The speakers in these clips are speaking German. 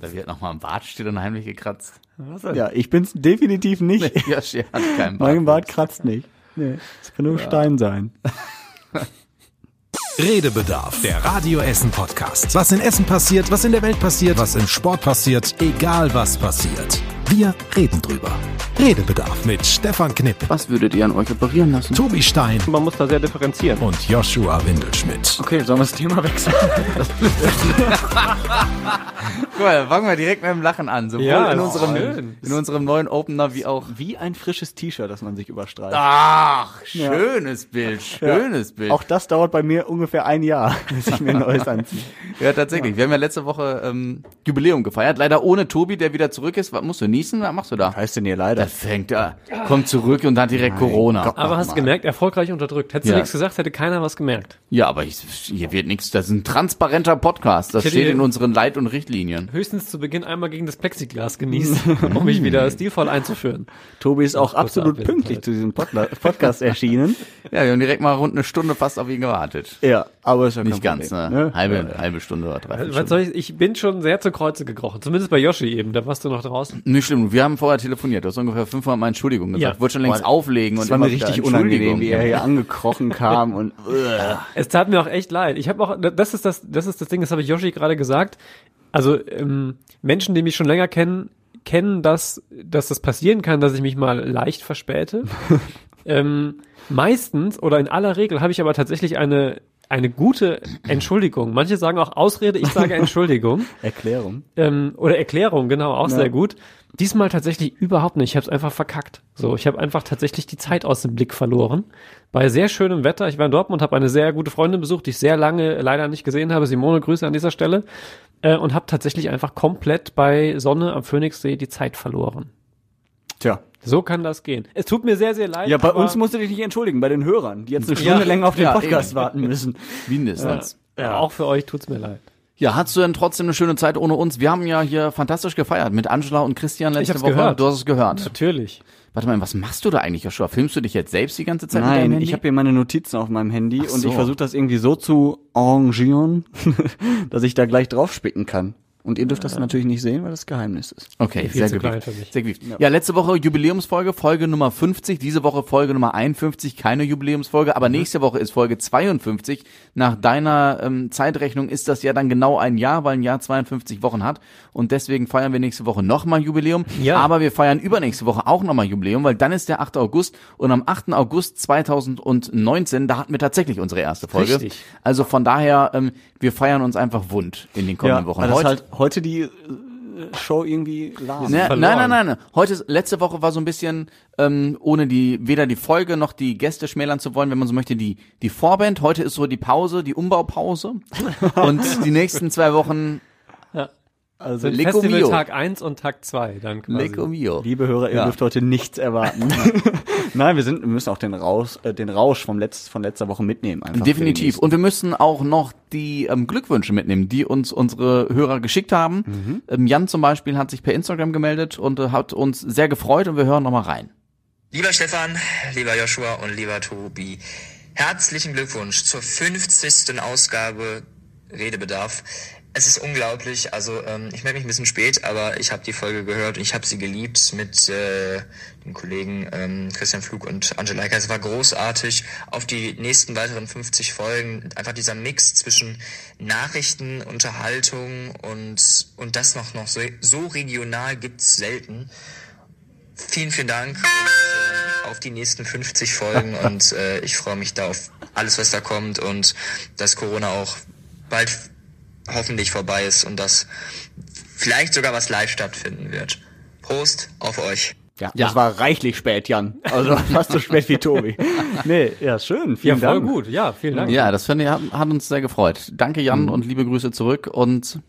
Da wird nochmal ein Bartstiel und heimlich gekratzt. Ja, ich bin's definitiv nicht. Yoshi hat keinen Bart. Mein Bart kratzt nicht. Nee, es kann nur Stein sein. Redebedarf, der Radio Essen Podcast. Was in Essen passiert, was in der Welt passiert, was im Sport passiert, egal was passiert. Wir reden drüber. Redebedarf mit Stefan Knipp, Was würdet ihr an euch operieren lassen? Tobi Stein Man muss da sehr differenzieren. und Joshua Windelschmidt. Okay, sollen wir das Thema wechseln? Guck mal, fangen wir direkt mit dem Lachen an. Sowohl Ja, in, unserem, schön. in unserem neuen Opener wie auch. Wie ein frisches T-Shirt, das man sich überstreicht. Ach, schönes Bild, schönes Bild. Auch das dauert bei mir ungefähr ein Jahr, bis ich mir ein neues anziehe. Ja, tatsächlich. Wir haben ja letzte Woche ähm, Jubiläum gefeiert. Leider ohne Tobi, der wieder zurück ist. Was musst du niesen? Was machst du da? Heißt denn hier leider? Das fängt ja. Kommt zurück und hat direkt Corona. Gott. Aber hast Mann. gemerkt, erfolgreich unterdrückt. Hättest Ja. du nichts gesagt, hätte keiner was gemerkt. Ja, aber ich, hier wird nichts. Das ist ein transparenter Podcast. Das steht in unseren Leit- und Richtlinien. Höchstens zu Beginn einmal gegen das Plexiglas genießen, um mich wieder stilvoll einzuführen. Tobi ist auch absolut pünktlich zu diesem Podla Podcast erschienen. Ja, wir haben direkt mal rund eine Stunde fast auf ihn gewartet. Ja, aber ist ja Nicht ganz, Problem, ne? Halbe, halbe Stunde oder drei Was soll ich, ich bin schon sehr zu Kreuze gekrochen. Zumindest bei Yoshi eben. Da warst du noch draußen. Nicht schlimm. Wir haben vorher telefoniert. Du hast ungefähr fünfmal mal Entschuldigung gesagt. Ja. Ich wollte schon längst auflegen und Das war mir richtig unangenehm, wie er hier angekrochen kam und Es tat mir auch echt leid. Ich habe auch, das ist das, das ist das Ding, das habe ich Yoshi gerade gesagt. Also ähm, Menschen, die mich schon länger kennen, kennen, dass, dass das passieren kann, dass ich mich mal leicht verspäte. ähm, meistens oder in aller Regel habe ich aber tatsächlich eine eine gute Entschuldigung. Manche sagen auch Ausrede, ich sage Entschuldigung Erklärung. ähm, oder Erklärung, genau, auch Ja. sehr gut. Diesmal tatsächlich überhaupt nicht. Ich habe es einfach verkackt. So, ich habe einfach tatsächlich die Zeit aus dem Blick verloren. Bei sehr schönem Wetter. Ich war in Dortmund, habe eine sehr gute Freundin besucht, die ich sehr lange leider nicht gesehen habe. Simone, Grüße an dieser Stelle. Äh, und habe tatsächlich einfach komplett bei Sonne am Phoenixsee die Zeit verloren. Tja. So kann das gehen. Es tut mir sehr, sehr leid. Ja, bei uns musst du dich nicht entschuldigen, bei den Hörern, die jetzt eine Stunde Ja. länger auf den Ja, Podcast eben. warten müssen. Mindestens. ja, auch für euch tut's mir leid. Ja, hattest du denn trotzdem eine schöne Zeit ohne uns? Wir haben ja hier fantastisch gefeiert mit Angela und Christian letzte Woche. gehört. Du hast es gehört. Natürlich. Warte mal, was machst du da eigentlich, Joshua? Filmst du dich jetzt selbst die ganze Zeit mit deinem Nein, Handy? ich habe hier meine Notizen auf meinem Handy Ach und so. ich versuche das irgendwie so zu arrangieren, dass ich da gleich drauf spicken kann. Und ihr dürft das natürlich nicht sehen, weil das Geheimnis ist. Okay, sehr mich. Sehr gewieft. Ja. letzte Woche Jubiläumsfolge, Folge Nummer 50. Diese Woche Folge Nummer 51, keine Jubiläumsfolge. Aber nächste Woche ist Folge 52. Nach deiner ähm, Zeitrechnung ist das ja dann genau ein Jahr, weil ein Jahr 52 Wochen hat. Und deswegen feiern wir nächste Woche nochmal Jubiläum. Ja. Aber wir feiern übernächste Woche auch nochmal Jubiläum, weil dann ist der 8. August. Und am 8. August 2019, da hatten wir tatsächlich unsere erste Folge. Richtig. Also von daher, ähm, wir feiern uns einfach wund in den kommenden Wochen. weil das Heute- halt heute die äh, Show irgendwie lahm. Ne, verloren. nein, nein, nein, nein. Heute, ist- letzte Woche war so ein bisschen, ähm, ohne die, weder die Folge noch die Gäste schmälern zu wollen, wenn man so möchte, die, die Vorband. Heute ist so die Pause, die Umbaupause. Und die nächsten zwei Wochen, Also, Lecco Festival mio. Tag 1 und Tag 2 dann quasi. Lecco mio. liebe Hörer, ihr Ja. dürft heute nichts erwarten. Nein, wir sind, wir müssen auch den Rausch, äh, den Rausch vom Letz, von letzter Woche mitnehmen. Einfach Definitiv. Und wir müssen auch noch die ähm, Glückwünsche mitnehmen, die uns unsere Hörer geschickt haben. Mhm. Ähm, Jan zum Beispiel hat sich per Instagram gemeldet und äh, hat uns sehr gefreut und wir hören nochmal rein. Lieber Stefan, lieber Joshua und lieber Tobi, herzlichen Glückwunsch zur 50. Ausgabe Redebedarf. Es ist unglaublich, also ähm, ich melde mich ein bisschen spät, aber ich habe die Folge gehört und ich habe sie geliebt mit äh, den Kollegen ähm, Christian Flug und Angela Eicker. Es war großartig. Auf die nächsten weiteren 50 Folgen einfach dieser Mix zwischen Nachrichten, Unterhaltung und, und das noch, noch so, so regional gibt's selten. Vielen, vielen Dank und, äh, auf die nächsten 50 Folgen und äh, ich freue mich da auf alles, was da kommt und dass Corona auch bald hoffentlich vorbei ist und dass vielleicht sogar was live stattfinden wird. Prost auf euch. Ja, das war reichlich spät, Jan. Also fast so spät wie Tobi. Nee, ja, schön. Ja, Vielen voll Dank. gut. Ja, vielen Dank. Ja, das finde ich, hat, hat uns sehr gefreut. Danke Jan und liebe Grüße zurück und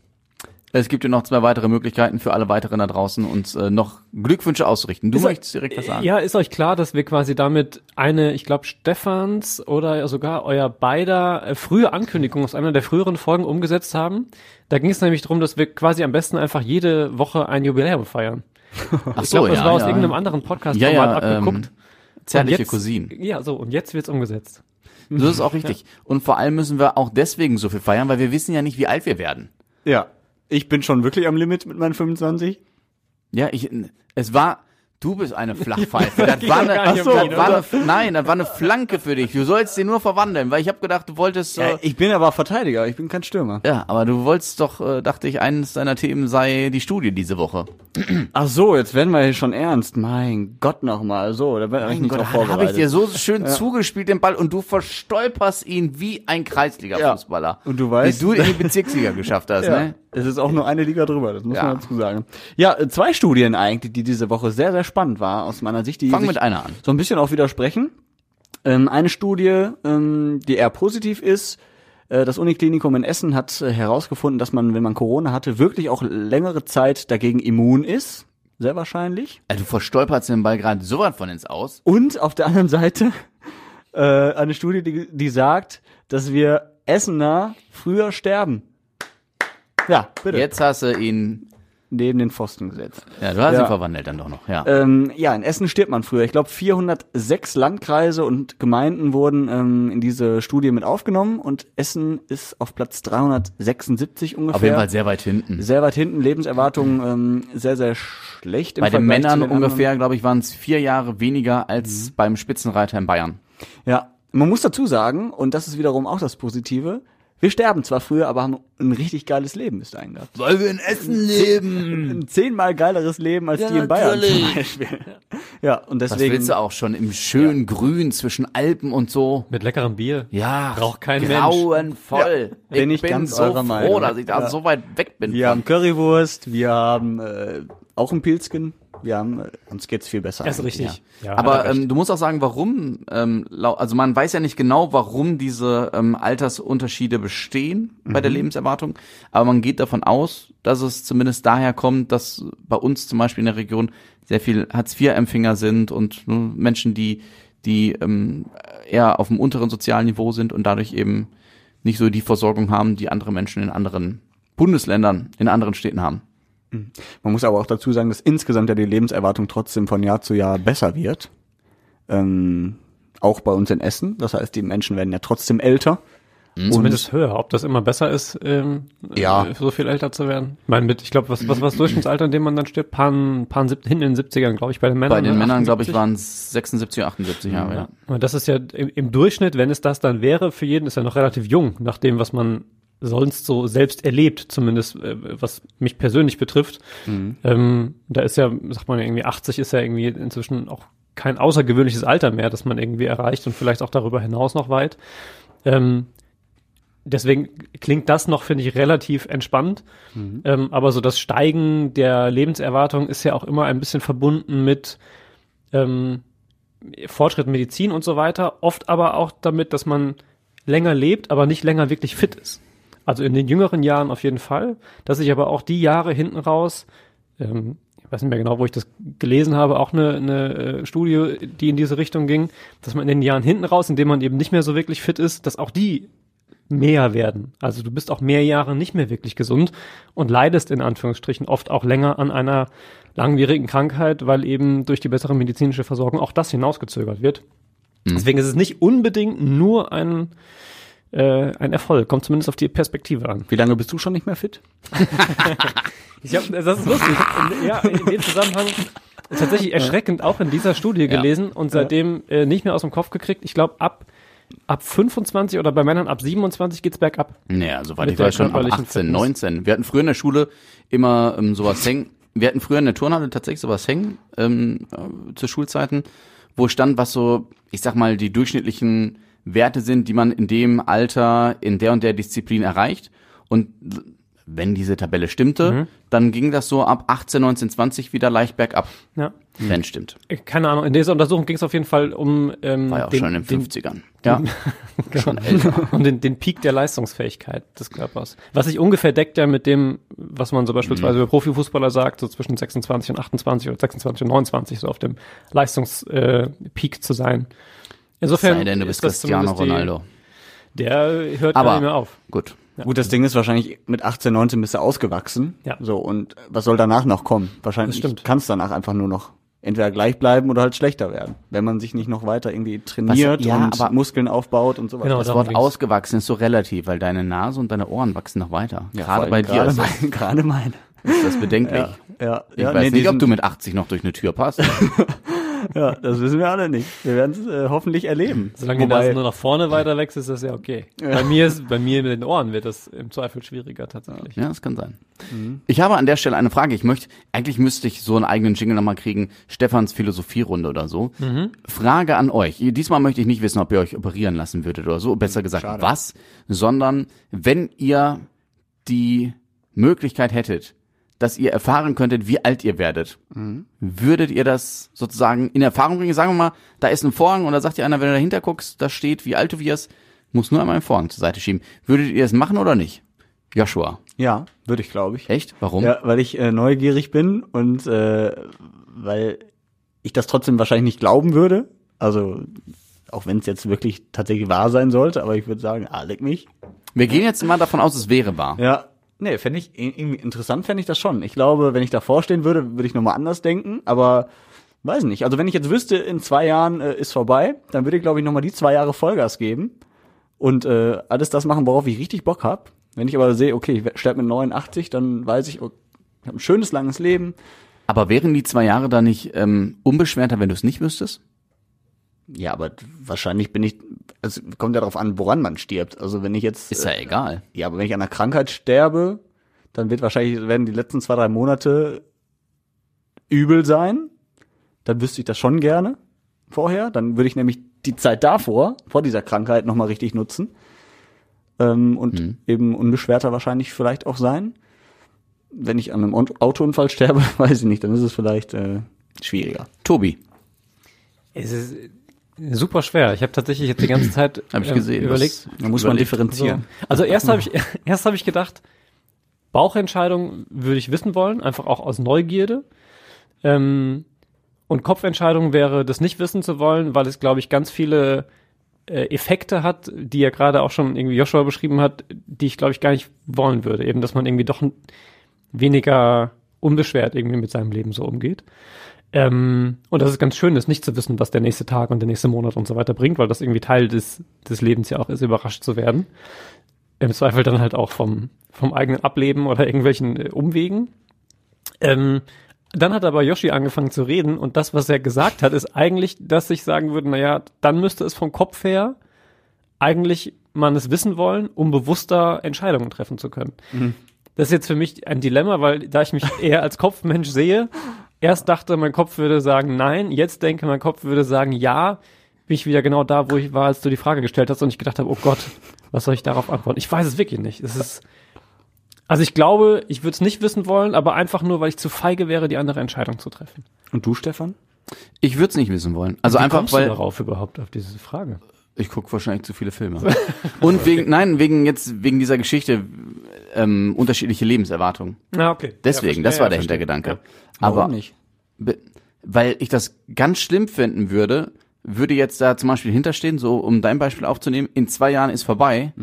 es gibt ja noch zwei weitere Möglichkeiten für alle weiteren da draußen, uns äh, noch Glückwünsche auszurichten. Du Ist- möchtest direkt was sagen. Ja, ist euch klar, dass wir quasi damit eine, ich glaube, Stefans oder sogar euer beider äh, frühe Ankündigung aus einer der früheren Folgen umgesetzt haben? Da ging es nämlich darum, dass wir quasi am besten einfach jede Woche ein Jubiläum feiern. Ach Ich glaube, das ja, war aus ja. irgendeinem anderen Podcast Ja, ja, abgeguckt. ähm, Zärtliche jetzt- Cousinen. Ja, so, und jetzt wird's umgesetzt. Das ist auch richtig. Und vor allem müssen wir auch deswegen so viel feiern, weil wir wissen ja nicht, wie alt wir werden. Ja. Ich bin schon wirklich am Limit mit meinen 25. Ja, ich, es war, du bist eine Flachpfeife. Das war eine, ach so, das war eine, nein, das war eine Flanke für dich. Du sollst den nur verwandeln, weil ich habe gedacht, du wolltest so, Ja, ich bin aber Verteidiger, ich bin kein Stürmer. ja, aber du wolltest doch, äh, dachte ich, eines deiner Themen sei die Studie diese Woche. Ach so, jetzt werden wir hier schon ernst. Mein Gott nochmal. So, da bin ich nicht Gott, drauf habe vorbereitet. ich dir so schön zugespielt, den Ball, und du verstolperst ihn wie ein Kreisliga-Fußballer. Ja. Und du weißt- Wie du in die Bezirksliga geschafft hast, Ja, ne? es ist auch nur eine Liga drüber, das muss Ja. man dazu sagen. Ja, äh, zwei Studien eigentlich, die diese Woche sehr, sehr spannend war, aus meiner Sicht, die Fang sich mit einer an. so ein bisschen auch widersprechen. Ähm, eine Studie, ähm, die eher positiv ist, äh, das Uniklinikum in Essen hat äh, herausgefunden, dass man, wenn man Corona hatte, wirklich auch längere Zeit dagegen immun ist. Sehr wahrscheinlich. Also, du verstolperst den Ball gerade so weit von ins Aus. Und auf der anderen Seite äh, eine Studie, die, die sagt, dass wir Essener früher sterben. Ja, bitte. Jetzt hast du ihn, Neben den Pfosten gesetzt. ja, du hast Ja. ihn verwandelt dann doch noch, ja. Ähm, ja, in Essen stirbt man früher. Ich glaube, 406 Landkreise und Gemeinden wurden ähm, in diese Studie mit aufgenommen und Essen ist auf Platz 376 ungefähr. Auf jeden Fall sehr weit hinten. sehr weit hinten. Lebenserwartung ähm, sehr, sehr schlecht. Im Bei den Vergleich Männern den ungefähr, glaube ich, waren es vier Jahre weniger als beim Spitzenreiter in Bayern. Ja, man muss dazu sagen, und das ist wiederum auch das Positive, wir sterben zwar früher, aber haben ein richtig geiles Leben bis dahin gehabt. Weil wir in Essen leben. Ein zehnmal geileres Leben als die in Bayern zum Beispiel. Ja, und Was deswegen. willst du auch schon im schönen Grün zwischen Alpen und so? Mit leckerem Bier. Ja, Braucht kein grauenvoll. Ja, bin ich bin ganz so eurer froh, Meinung. dass ich da Ja. so weit weg bin. Wir haben Currywurst, wir haben äh, auch ein Pilzken. Wir haben, uns geht's viel besser. Das ist richtig. Ja. Aber hat er recht. ähm, du musst auch sagen, warum, ähm, also man weiß ja nicht genau, warum diese ähm, Altersunterschiede bestehen bei Mhm. der Lebenserwartung, aber man geht davon aus, dass es zumindest daher kommt, dass bei uns zum Beispiel in der Region sehr viel Hartz-IV-Empfänger sind und ne, Menschen, die, die ähm, eher auf dem unteren sozialen Niveau sind und dadurch eben nicht so die Versorgung haben, die andere Menschen in anderen Bundesländern, in anderen Städten haben. Man muss aber auch dazu sagen, dass insgesamt ja die Lebenserwartung trotzdem von Jahr zu Jahr besser wird. Ähm, auch bei uns in Essen. Das heißt, die Menschen werden ja trotzdem älter. Zumindest höher. Ob das immer besser ist, ähm, Ja. äh, so viel älter zu werden. Ich meine, mit, ich glaube, was, was, was Durchschnittsalter, in dem man dann stirbt? Pan, pan sieb, hinten in den 70ern, glaube ich, bei den Männern. Bei den ne? Männern, glaube ich, 78? waren es 76, 78 Jahre. Ja. Und das ist ja im, im Durchschnitt, wenn es das dann wäre, für jeden ist er noch relativ jung, nach dem, was man sonst so selbst erlebt, zumindest äh, was mich persönlich betrifft. Ähm, da ist ja, sagt man ja irgendwie, 80 ist ja irgendwie inzwischen auch kein außergewöhnliches Alter mehr, das man irgendwie erreicht und vielleicht auch darüber hinaus noch weit. Ähm, deswegen klingt das noch, finde ich, relativ entspannt. Ähm, aber so das Steigen der Lebenserwartung ist ja auch immer ein bisschen verbunden mit ähm, Fortschritt in Medizin und so weiter, oft aber auch damit, dass man länger lebt, aber nicht länger wirklich fit ist. Also in den jüngeren Jahren auf jeden Fall, dass sich aber auch die Jahre hinten raus, ähm, ich weiß nicht mehr genau, wo ich das gelesen habe, auch eine, eine äh, Studie, die in diese Richtung ging, dass man in den Jahren hinten raus, in denen man eben nicht mehr so wirklich fit ist, dass auch die mehr werden. Also du bist auch mehr Jahre nicht mehr wirklich gesund und leidest in Anführungsstrichen oft auch länger an einer langwierigen Krankheit, weil eben durch die bessere medizinische Versorgung auch das hinausgezögert wird. Deswegen ist es nicht unbedingt nur ein, äh, ein Erfolg, kommt zumindest auf die Perspektive an. Wie lange bist du schon nicht mehr fit? Ich hab, das ist lustig. In, ja, in dem Zusammenhang tatsächlich erschreckend auch in dieser Studie gelesen und seitdem äh, nicht mehr aus dem Kopf gekriegt. Ich glaube, ab, ab 25 oder bei Männern ab 27 geht's bergab. Naja, soweit ich weiß schon ab körperlichen 18, Fitness. 19. Wir hatten früher in der Schule immer ähm, sowas hängen. Wir hatten früher in der Turnhalle tatsächlich sowas hängen ähm, äh, zu Schulzeiten, wo stand, was so, ich sag mal, die durchschnittlichen Werte sind, die man in dem Alter in der und der Disziplin erreicht. Und wenn diese Tabelle stimmte, Mhm. dann ging das so ab 18, 19, 20 wieder leicht bergab. Ja. Wenn stimmt. Äh, Keine Ahnung, in dieser Untersuchung ging es auf jeden Fall um ähm, War ja auch den, schon in den den, 50ern. Ja. schon älter. um den, den Peak der Leistungsfähigkeit des Körpers. Was sich ungefähr deckt ja mit dem, was man so beispielsweise Mhm. über Profifußballer sagt, so zwischen 26 und 28 oder 26 und 29, so auf dem Leistungspeak äh, zu sein. Insofern Sei denn, du ist bist das Cristiano zumindest die- Ronaldo. Der hört Aber- gar nicht mehr auf. Gut. Gut, das Ding ist wahrscheinlich mit 18, 19 bist du ausgewachsen. Ja. So, und was soll danach noch kommen? Wahrscheinlich stimmt. kannst danach einfach nur noch entweder gleich bleiben oder halt schlechter werden, wenn man sich nicht noch weiter irgendwie trainiert Was- ja, und aber- Muskeln aufbaut und so weiter. Genau, Das Wort ging's. ausgewachsen ist so relativ, weil deine Nase und deine Ohren wachsen noch weiter. Ja, gerade bei dir gerade ist, meine- gerade meine. ist das bedenklich. Ja, ja, Ich ja, weiß nee, nicht, ob du mit 80 noch durch eine Tür passt. Ja, das wissen wir alle nicht. Wir werden es äh, hoffentlich erleben. Solange die Nase nur nach vorne weiter wächst, ist das ja okay. Bei mir ist, bei mir mit den Ohren wird das im Zweifel schwieriger tatsächlich. Ja, das kann sein. Ich habe an der Stelle eine Frage. Ich möchte, eigentlich müsste ich so einen eigenen Jingle nochmal kriegen. Stefans Philosopherunde oder so. Frage an euch. Diesmal möchte ich nicht wissen, ob ihr euch operieren lassen würdet oder so. Besser gesagt, Schade. was. Sondern, wenn ihr die Möglichkeit hättet, dass ihr erfahren könntet, wie alt ihr werdet, würdet ihr das sozusagen in Erfahrung bringen? Sagen wir mal, da ist ein Vorhang und da sagt dir einer, wenn du dahinter guckst, da steht, wie alt du wirst, muss nur einmal einen Vorhang zur Seite schieben. Würdet ihr das machen oder nicht? Joshua. Ja, würde ich, glaube ich. Echt? Warum? Ja, weil ich äh, neugierig bin und äh, weil ich das trotzdem wahrscheinlich nicht glauben würde. Also auch wenn es jetzt wirklich tatsächlich wahr sein sollte, aber ich würde sagen, ah, leck mich. Wir gehen jetzt mal davon aus, es wäre wahr. Ja. Nee, fände ich irgendwie interessant, fände ich das schon. Ich glaube, wenn ich davor stehen würde, würde ich nochmal anders denken, aber weiß nicht. Also wenn ich jetzt wüsste, in zwei Jahren äh, ist vorbei, dann würde ich, glaube ich, nochmal die zwei Jahre Vollgas geben und äh, alles das machen, worauf ich richtig Bock hab. Wenn ich aber sehe, okay, ich sterbe mit 89, dann weiß ich, oh, ich habe ein schönes, langes Leben. Aber wären die zwei Jahre da nicht ähm, unbeschwerter, wenn du es nicht wüsstest? Ja, aber wahrscheinlich bin ich, es kommt ja darauf an, woran man stirbt. Also wenn ich jetzt, Ist ja egal. ja, aber wenn ich an einer Krankheit sterbe, dann wird wahrscheinlich, werden die letzten zwei, drei Monate übel sein. Dann wüsste ich das schon gerne vorher. Dann würde ich nämlich die Zeit davor, vor dieser Krankheit, nochmal richtig nutzen. Ähm, und eben unbeschwerter wahrscheinlich vielleicht auch sein. Wenn ich an einem Aut- Autounfall sterbe, weiß ich nicht, dann ist es vielleicht äh, schwieriger. Tobi. Es ist super schwer. Ich habe tatsächlich jetzt die gange Zeit Hab ich ähm, gesehen. überlegt. Da muss man differenzieren. So. Also erst habe ich erst habe ich gedacht, Bauchentscheidung würde ich wissen wollen, einfach auch aus Neugierde. Ähm, und Kopfentscheidung wäre, das nicht wissen zu wollen, weil es, glaube ich, ganz viele äh, Effekte hat, die ja gerade auch schon irgendwie Joshua beschrieben hat, die ich, glaube ich, gar nicht wollen würde. Eben, dass man irgendwie doch weniger unbeschwert irgendwie mit seinem Leben so umgeht. Ähm, und das ist ganz schön, ist nicht zu wissen, was der nächste Tag und der nächste Monat und so weiter bringt, weil das irgendwie Teil des, des Lebens ja auch ist, überrascht zu werden. Im Zweifel dann halt auch vom, vom eigenen Ableben oder irgendwelchen äh, Umwegen. Ähm, dann hat aber Yoshi angefangen zu reden und das, was er gesagt hat, ist eigentlich, dass ich sagen würde, naja, dann müsste es vom Kopf her eigentlich man es wissen wollen, um bewusster Entscheidungen treffen zu können. Das ist jetzt für mich ein Dilemma, weil da ich mich eher als Kopfmensch sehe, erst dachte, mein Kopf würde sagen nein, jetzt denke, mein Kopf würde sagen ja, bin ich wieder genau da, wo ich war, als du die Frage gestellt hast und ich gedacht habe, oh Gott, was soll ich darauf antworten? Ich weiß es wirklich nicht. Es ist, also ich glaube, ich würde es nicht wissen wollen, aber einfach nur, weil ich zu feige wäre, die andere Entscheidung zu treffen. Und du, Stefan? Ich würde es nicht wissen wollen. Also Wie einfach, kommst weil du darauf überhaupt auf diese Frage? ich gucke wahrscheinlich zu viele Filme. Und wegen, nein, wegen jetzt, wegen dieser Geschichte, ähm, unterschiedliche Lebenserwartungen. Na, okay. Deswegen, das war der Hintergedanke. Warum Aber nicht? Weil ich das ganz schlimm finden würde, würde jetzt da zum Beispiel hinterstehen, so um dein Beispiel aufzunehmen, in zwei Jahren ist vorbei,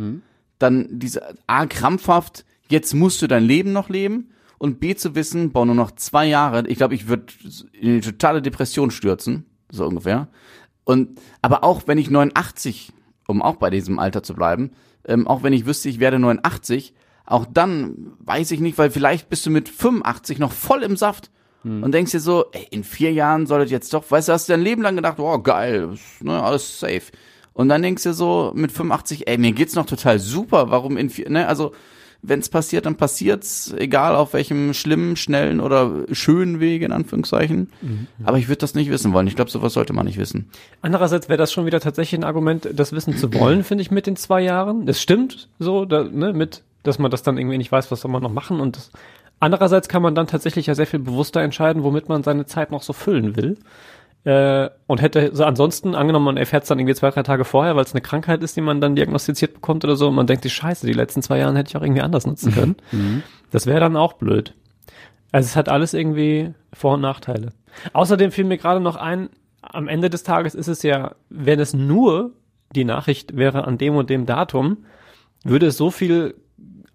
dann diese A, krampfhaft, jetzt musst du dein Leben noch leben und B, zu wissen, boah, nur noch zwei Jahre, ich glaube, ich würde in eine totale Depression stürzen, so ungefähr. Und, aber auch wenn ich 89, um auch bei diesem Alter zu bleiben, ähm, auch wenn ich wüsste, ich werde 89, auch dann weiß ich nicht, weil vielleicht bist du mit 85 noch voll im Saft und denkst dir so, ey, in vier Jahren soll das jetzt doch, weißt du, hast du dein Leben lang gedacht, oh, geil, ist, ne, alles safe. Und dann denkst du so mit 85, ey, mir geht's noch total super, warum in vier, ne, also, wenn's passiert, dann passiert's, egal auf welchem schlimmen, schnellen oder schönen Weg, in Anführungszeichen. Aber ich würde das nicht wissen wollen. Ich glaube, sowas sollte man nicht wissen. Andererseits wäre das schon wieder tatsächlich ein Argument, das wissen zu wollen, finde ich, mit den zwei Jahren. Es stimmt so, da, ne, mit, dass man das dann irgendwie nicht weiß, was soll man noch machen und das, andererseits kann man dann tatsächlich ja sehr viel bewusster entscheiden, womit man seine Zeit noch so füllen will. Äh, und hätte so ansonsten angenommen, man erfährt es dann irgendwie zwei, drei Tage vorher, weil es eine Krankheit ist, die man dann diagnostiziert bekommt oder so, und man denkt sich, scheiße, die letzten zwei Jahre hätte ich auch irgendwie anders nutzen können. Das wäre dann auch blöd. Also es hat alles irgendwie Vor- und Nachteile. Außerdem fiel mir gerade noch ein, am Ende des Tages ist es ja, wenn es nur die Nachricht wäre an dem und dem Datum, würde es so viel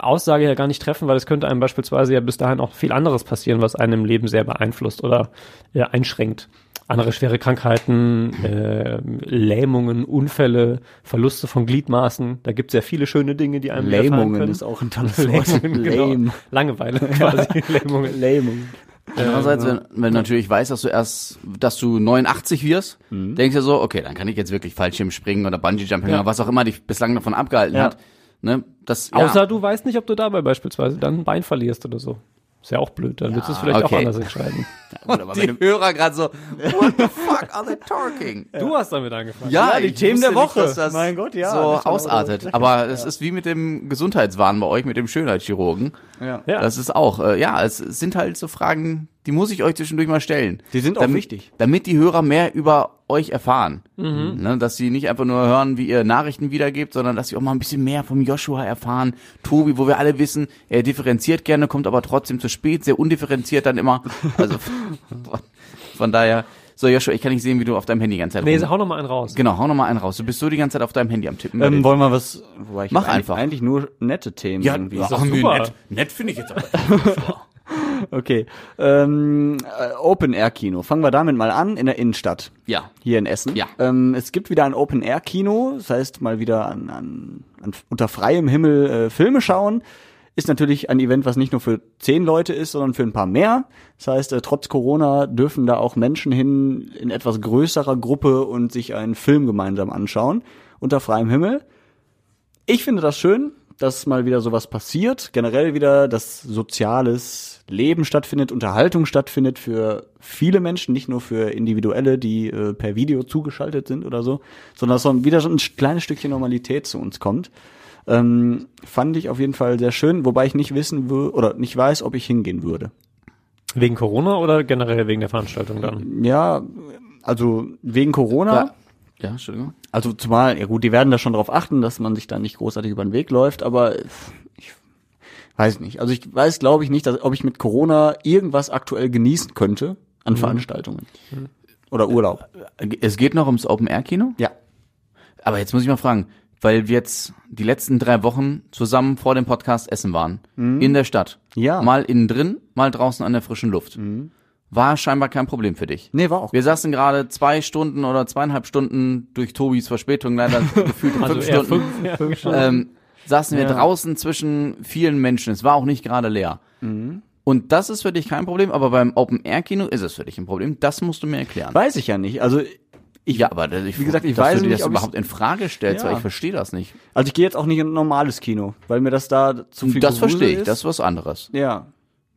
Aussage ja gar nicht treffen, weil es könnte einem beispielsweise ja bis dahin auch viel anderes passieren, was einen im Leben sehr beeinflusst oder ja, einschränkt. Andere schwere Krankheiten, äh, Lähmungen, Unfälle, Verluste von Gliedmaßen. Da gibt es ja viele schöne Dinge, die einem Lähmungen können. ist auch ein tolles Wort. Lähmungen, genau. Lame. Langeweile quasi. Lähmungen. Lähmungen. Andererseits, wenn, wenn du natürlich weißt, dass du erst, dass du 89 wirst, denkst du so, okay, dann kann ich jetzt wirklich Fallschirm springen oder Bungee Jumping Ja. oder was auch immer dich bislang davon abgehalten Ja. hat. Ne, das, ja. Außer du weißt nicht, ob du dabei beispielsweise dann ein Bein verlierst oder so. Ist ja auch blöd, dann würdest du es vielleicht okay. auch anders entscheiden. Und die Hörer gerade so, what the fuck are they talking? Du hast damit angefangen. Ja, die ich Themen der Woche. dass das Mein Gott, ja, So ausartet. darüber Aber es ist wie mit dem Gesundheitswahn bei euch, mit dem Schönheitschirurgen. Ja. Ja. Das ist auch, äh, ja, es sind halt so Fragen, die muss ich euch zwischendurch mal stellen. Die sind auch damit, wichtig. Damit die Hörer mehr über euch erfahren. Mhm. Ne, dass sie nicht einfach nur hören, wie ihr Nachrichten wiedergebt, sondern dass sie auch mal ein bisschen mehr vom Joshua erfahren. Tobi, wo wir alle wissen, er differenziert gerne, kommt aber trotzdem zu spät, sehr undifferenziert dann immer. Also von, von daher, so Joshua, ich kann nicht sehen, wie du auf deinem Handy die ganze Zeit Nee, rum- hau noch mal einen raus. Genau, hau noch mal einen raus. Du bist so die ganze Zeit auf deinem Handy am Tippen. Ähm, wollen wir was, wobei ich Mach eigentlich, einfach. eigentlich nur nette Themen ja, irgendwie. ja, doch ach, super. nett, nett finde ich jetzt aber. Okay. Ähm, äh, Open Air Kino. Fangen wir damit mal an in der Innenstadt. Ja. Hier in Essen. Ja. Ähm, es gibt wieder ein Open Air Kino. Das heißt mal wieder an, an, an unter freiem Himmel äh, Filme schauen. Ist natürlich ein Event, was nicht nur für zehn Leute ist, sondern für ein paar mehr. Das heißt, äh, trotz Corona dürfen da auch Menschen hin in etwas größerer Gruppe und sich einen Film gemeinsam anschauen. Unter freiem Himmel. Ich finde das schön, dass mal wieder sowas passiert. Generell wieder, dass soziales Leben stattfindet, Unterhaltung stattfindet für viele Menschen, nicht nur für Individuelle, die äh, per Video zugeschaltet sind oder so, sondern dass so wieder so ein kleines Stückchen Normalität zu uns kommt. Ähm, fand ich auf jeden Fall sehr schön, wobei ich nicht wissen würde oder nicht weiß, ob ich hingehen würde. Wegen Corona oder generell wegen der Veranstaltung dann? Ja, also wegen Corona. Ja. Ja, Entschuldigung. Also zumal, ja gut, die werden da schon darauf achten, dass man sich da nicht großartig über den Weg läuft, aber ich weiß nicht. Also ich weiß, glaube ich, nicht, dass, ob ich mit Corona irgendwas aktuell genießen könnte an Veranstaltungen. Oder Urlaub. Es geht noch ums Open-Air-Kino? Ja. Aber jetzt muss ich mal fragen, weil wir jetzt die letzten drei Wochen zusammen vor dem Podcast essen waren. In der Stadt. Ja. Mal innen drin, mal draußen an der frischen Luft. War scheinbar kein Problem für dich. Nee, war auch. Wir saßen gerade zwei Stunden oder zweieinhalb Stunden durch Tobis Verspätung leider gefühlt fünf Also eher Stunden. fünf, ja, fünf Stunden. ähm, saßen wir Ja. draußen zwischen vielen Menschen. Es war auch nicht gerade leer. Mhm. Und das ist für dich kein Problem, aber beim Open-Air-Kino ist es für dich ein Problem. Das musst du mir erklären. Weiß ich ja nicht. Also ich, ja, aber ich, wie gesagt, ich dass weiß du dir nicht, das überhaupt in Frage stellst, Ja. weil ich verstehe das nicht. also ich gehe jetzt auch nicht in ein normales Kino, weil mir das da zu viel Das verstehe ich, ist. das ist was anderes. ja.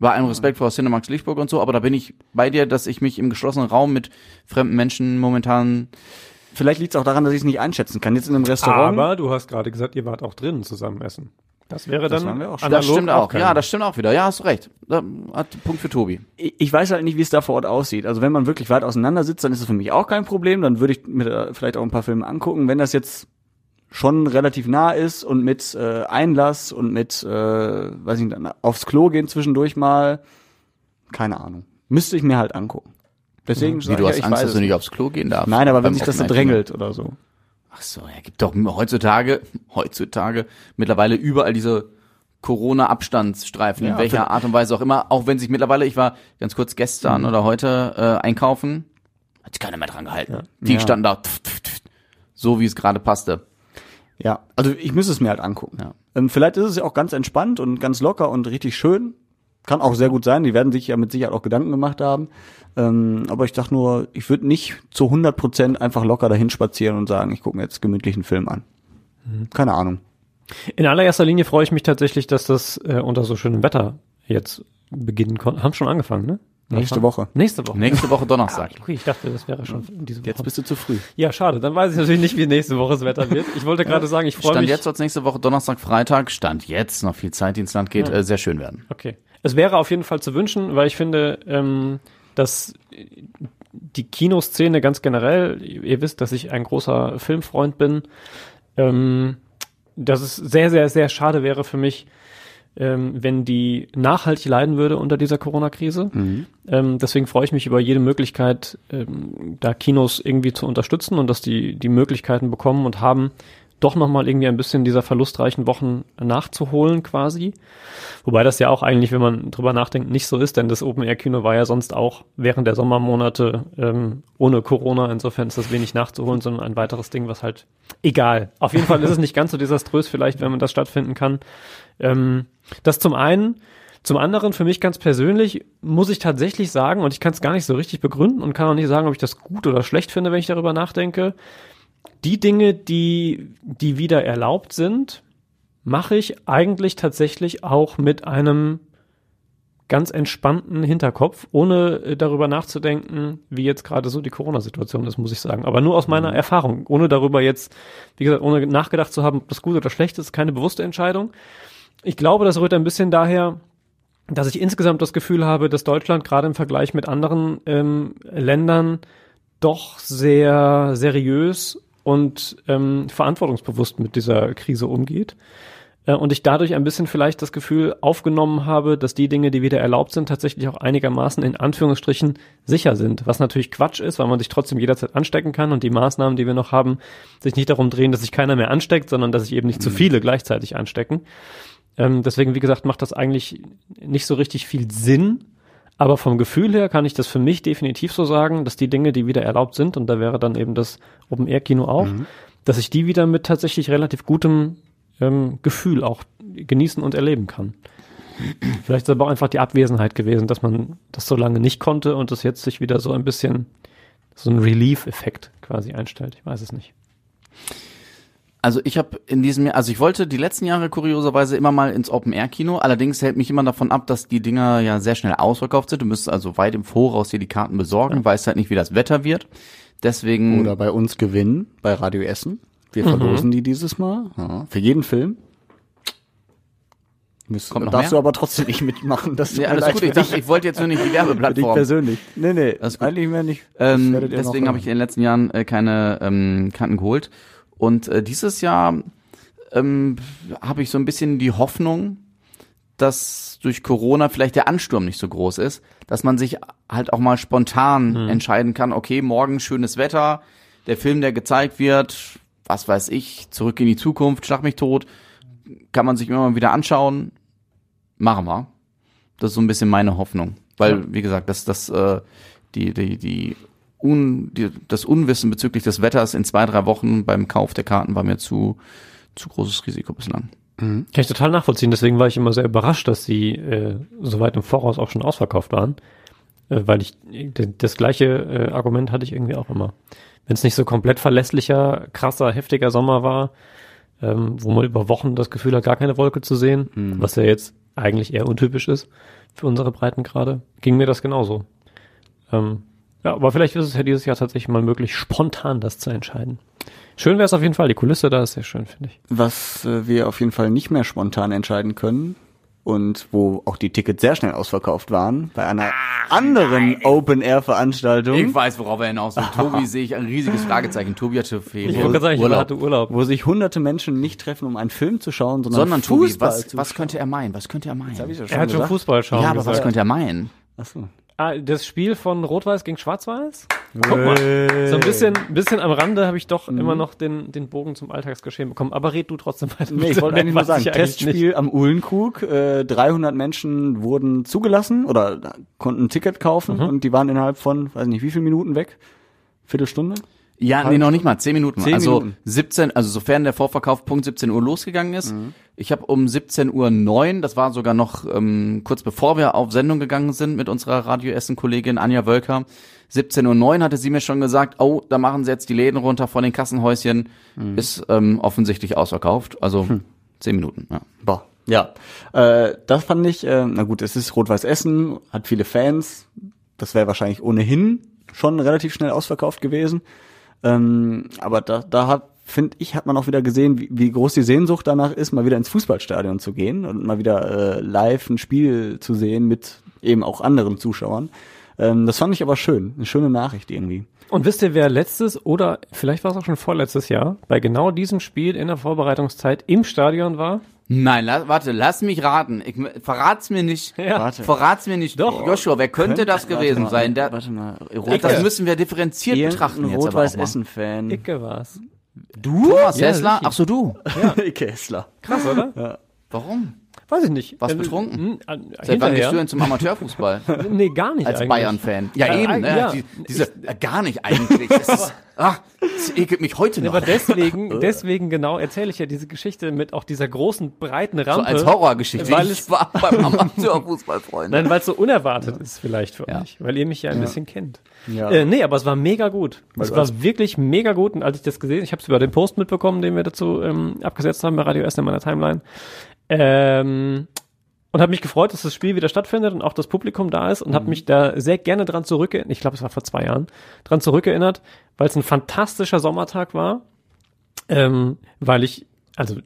Bei allem Respekt vor Cinemax Lichtburg und so, aber da bin ich bei dir, dass ich mich im geschlossenen Raum mit fremden Menschen momentan Vielleicht liegt es auch daran, dass ich es nicht einschätzen kann. Jetzt in einem Restaurant. Aber du hast gerade gesagt, ihr wart auch drinnen zusammen essen. Das wäre dann waren wir auch schon. Das stimmt auch. kein- Ja, das stimmt auch wieder. Ja, hast du recht. Da hat Punkt für Tobi. ich ich weiß halt nicht, wie es da vor Ort aussieht. Also wenn man wirklich weit auseinander sitzt, dann ist es für mich auch kein Problem. Dann würde ich mir da vielleicht auch ein paar Filme angucken. Wenn das jetzt schon relativ nah ist und mit äh, Einlass und mit, äh, weiß ich nicht, dann aufs Klo gehen zwischendurch mal, keine Ahnung. Müsste ich mir halt angucken. Deswegen Wie du hast ja, Angst, dass du nicht aufs Klo gehen darfst. Nein, aber wenn sich das so drängelt oder so. Ach so, ja, gibt doch heutzutage, heutzutage mittlerweile überall diese Corona-Abstandsstreifen, Ja, in welcher Art und Weise auch immer, auch wenn sich mittlerweile, ich war ganz kurz gestern Mhm. oder heute äh, einkaufen, hat sich keiner mehr dran gehalten. Die Ja. standen da, tf, tf, tf, so wie es gerade passte. Ja, also ich müsste es mir halt angucken. Ja. Ähm, vielleicht ist es ja auch ganz entspannt und ganz locker und richtig schön. Kann auch sehr gut sein. Die werden sich ja mit Sicherheit auch Gedanken gemacht haben. Ähm, aber ich dachte nur, ich würde nicht zu 100 Prozent einfach locker dahin spazieren und sagen, ich gucke mir jetzt gemütlich einen Film an. Keine Ahnung. In allererster Linie freue ich mich tatsächlich, dass das äh, unter so schönem Wetter jetzt beginnen konnte. Haben schon angefangen, ne? Nächste Woche. Nächste Woche. Nächste Woche Donnerstag. Okay, ich dachte, das wäre schon diese Woche. Jetzt bist du zu früh. ja, schade. Dann weiß ich natürlich nicht, wie nächste Woche das Wetter wird. Ich wollte gerade sagen, ich freue Stand mich. jetzt als nächste Woche Donnerstag, Freitag, Stand jetzt, noch viel Zeit, die ins Land geht, Ja. äh, sehr schön werden. Okay. Es wäre auf jeden Fall zu wünschen, weil ich finde, ähm, dass die Kinoszene ganz generell, ihr wisst, dass ich ein großer Filmfreund bin, ähm, dass es sehr, sehr, sehr schade wäre für mich, ähm, wenn die nachhaltig leiden würde unter dieser Corona-Krise. Ähm, deswegen freue ich mich über jede Möglichkeit, ähm, da Kinos irgendwie zu unterstützen und dass die die Möglichkeiten bekommen und haben, doch nochmal irgendwie ein bisschen dieser verlustreichen Wochen nachzuholen quasi. Wobei das ja auch eigentlich, wenn man drüber nachdenkt, nicht so ist, denn das Open-Air-Kino war ja sonst auch während der Sommermonate ähm, ohne Corona. Insofern ist das wenig nachzuholen, sondern ein weiteres Ding, was halt egal. Auf jeden Fall ist es nicht ganz so desaströs vielleicht, wenn man das stattfinden kann. Ähm, das zum einen. Zum anderen, für mich ganz persönlich, muss ich tatsächlich sagen, und ich kann es gar nicht so richtig begründen und kann auch nicht sagen, ob ich das gut oder schlecht finde, wenn ich darüber nachdenke. Die Dinge, die, die wieder erlaubt sind, mache ich eigentlich tatsächlich auch mit einem ganz entspannten Hinterkopf, ohne äh, darüber nachzudenken, wie jetzt gerade so die Corona-Situation ist, muss ich sagen. Aber nur aus meiner Mhm. Erfahrung, ohne darüber jetzt, wie gesagt, ohne nachgedacht zu haben, ob das gut oder schlecht ist, keine bewusste Entscheidung. Ich glaube, das rührt ein bisschen daher, dass ich insgesamt das Gefühl habe, dass Deutschland gerade im Vergleich mit anderen ähm, Ländern doch sehr seriös und ähm, verantwortungsbewusst mit dieser Krise umgeht. Äh, und ich dadurch ein bisschen vielleicht das Gefühl aufgenommen habe, dass die Dinge, die wieder erlaubt sind, tatsächlich auch einigermaßen in Anführungsstrichen sicher sind. Was natürlich Quatsch ist, weil man sich trotzdem jederzeit anstecken kann und die Maßnahmen, die wir noch haben, sich nicht darum drehen, dass sich keiner mehr ansteckt, sondern dass sich eben nicht zu viele gleichzeitig anstecken. Ähm, deswegen, wie gesagt, macht das eigentlich nicht so richtig viel Sinn. Aber vom Gefühl her kann ich das für mich definitiv so sagen, dass die Dinge, die wieder erlaubt sind, und da wäre dann eben das Open-Air-Kino auch, dass ich die wieder mit tatsächlich relativ gutem ähm, Gefühl auch genießen und erleben kann. Vielleicht ist aber auch einfach die Abwesenheit gewesen, dass man das so lange nicht konnte und es jetzt sich wieder so ein bisschen so ein Relief-Effekt quasi einstellt. Ich weiß es nicht. Also ich habe in diesem Jahr, also ich wollte die letzten Jahre kurioserweise immer mal ins Open-Air-Kino. Allerdings hält mich immer davon ab, dass die Dinger ja sehr schnell ausverkauft sind. Du müsstest also weit im Voraus dir die Karten besorgen, weißt halt nicht, wie das Wetter wird. Deswegen Oder bei uns gewinnen, bei Radio Essen. Wir verlosen die dieses Mal. Ja, für jeden Film. Müsst, Kommt noch darfst mehr? du aber trotzdem nicht mitmachen. Das Ja, mir alles gut. Ich, dachte, ich wollte jetzt nur nicht die Werbeplattform. persönlich. Nee, nee, eigentlich mehr nicht. Ähm, deswegen habe ich in den letzten Jahren äh, keine ähm, Karten geholt. Und äh, dieses Jahr ähm, habe ich so ein bisschen die Hoffnung, dass durch Corona vielleicht der Ansturm nicht so groß ist, dass man sich halt auch mal spontan entscheiden kann, okay, morgen schönes Wetter, der Film, der gezeigt wird, was weiß ich, zurück in die Zukunft, schlag mich tot, kann man sich immer mal wieder anschauen. Machen wir. Das ist so ein bisschen meine Hoffnung. Weil, wie gesagt, dass das äh, die, die, die, Un, die das Unwissen bezüglich des Wetters in zwei, drei Wochen beim Kauf der Karten war mir zu, zu großes Risiko bislang. Kann ich total nachvollziehen. Deswegen war ich immer sehr überrascht, dass sie äh, so weit im Voraus auch schon ausverkauft waren. Äh, weil ich das gleiche äh, Argument hatte ich irgendwie auch immer. Wenn es nicht so komplett verlässlicher, krasser, heftiger Sommer war, ähm, wo man über Wochen das Gefühl hat, gar keine Wolke zu sehen, was ja jetzt eigentlich eher untypisch ist für unsere Breitengrade, ging mir das genauso. Ähm, ja, aber vielleicht ist es ja dieses Jahr tatsächlich mal möglich, spontan das zu entscheiden. Schön wäre es auf jeden Fall. Die Kulisse da ist sehr schön, finde ich. Was äh, wir auf jeden Fall nicht mehr spontan entscheiden können und wo auch die Tickets sehr schnell ausverkauft waren, bei einer anderen Open-Air-Veranstaltung, weiß, worauf er hinaus will. Tobi sehe ich ein riesiges Fragezeichen. Tobi hatte Ich wollte Ferien. gerade sagen, ich Urlaub. hatte Urlaub. wo sich hunderte Menschen nicht treffen, um einen Film zu schauen, sondern, Sondern Tobi, Fußball was, zu was könnte er meinen? Was könnte er meinen? Ich Er hat schon. Fußball schauen ja, aber was gesagt. könnte er meinen? Ach so. Ah, das Spiel von Rot-Weiß gegen Schwarz-Weiß? Guck mal. So ein bisschen, bisschen am Rande habe ich doch Mhm. immer noch den, den Bogen zum Alltagsgeschehen bekommen. Aber red du trotzdem weiter. Nee, ich wollte eigentlich nur sagen, Testspiel am Uhlenkrug, äh, 300 Menschen wurden zugelassen oder konnten ein Ticket kaufen und die waren innerhalb von, weiß nicht, wie viele Minuten weg? Viertelstunde? Ja, nee, noch nicht mal. Zehn Minuten. Zehn also Minuten. 17, also sofern der Vorverkauf Punkt 17 Uhr losgegangen ist. Mhm. Ich habe um 17 Uhr das war sogar noch ähm, kurz bevor wir auf Sendung gegangen sind mit unserer Radioessen-Kollegin Anja Wölker. 17 Uhr hatte sie mir schon gesagt, oh, da machen sie jetzt die Läden runter von den Kassenhäuschen. Mhm. Ist ähm, offensichtlich ausverkauft. Also Hm. zehn Minuten, ja. Boah. Ja, äh, das fand ich, äh, na gut, es ist Rot-Weiß Essen, hat viele Fans. Das wäre wahrscheinlich ohnehin schon relativ schnell ausverkauft gewesen. Ähm, aber da, da hat, finde ich, hat man auch wieder gesehen, wie, wie groß die Sehnsucht danach ist, mal wieder ins Fußballstadion zu gehen und mal wieder äh, live ein Spiel zu sehen mit eben auch anderen Zuschauern. Ähm, das fand ich aber schön, eine schöne Nachricht irgendwie. Und wisst ihr, wer letztes oder vielleicht war es auch schon vorletztes Jahr bei genau diesem Spiel in der Vorbereitungszeit im Stadion war? Nein, la warte, lass mich raten. Ich, verrat's mir nicht. Ja. Warte. Verrat's mir nicht. Doch. Joshua, wer könnte, das gewesen warte mal, sein? Der, warte mal, das Rot-Weiß müssen wir differenziert betrachten jetzt aber auch mal. Rot-Weiß-Essen-Fan. Icke war's. Du? Thomas Ja, Hessler? Ach so, du. Kessler. Krass, oder? Warum? Weiß ich nicht. Warst Äh, betrunken? an- Seit wann gehst du denn zum Amateurfußball? Nee, gar nicht Als. Bayern-Fan. Ja, Ja, eben, ne? ja. Die, diese, äh, gar nicht eigentlich. Das, ist, ah, das ekelt mich heute noch. Aber deswegen, deswegen genau erzähle ich ja diese Geschichte mit auch dieser großen, breiten so Rampe. als Horrorgeschichte. Weil ich es, war beim Amateurfußball, Freunde. nein, weil es so unerwartet ist vielleicht für Ja. euch, weil ihr mich ja ein bisschen kennt. Ja. Äh, nee, aber es war mega gut. Weil es war wirklich mega gut. Und als ich das gesehen, ich habe es über den Post mitbekommen, den wir dazu ähm, abgesetzt haben bei Radio Essen in meiner Timeline. Ähm, und habe mich gefreut, dass das Spiel wieder stattfindet und auch das Publikum da ist und Mhm. habe mich da sehr gerne dran zurückerinnert. Ich glaube, es war vor zwei Jahren dran zurückerinnert, weil es ein fantastischer Sommertag war. Ähm, weil ich, also,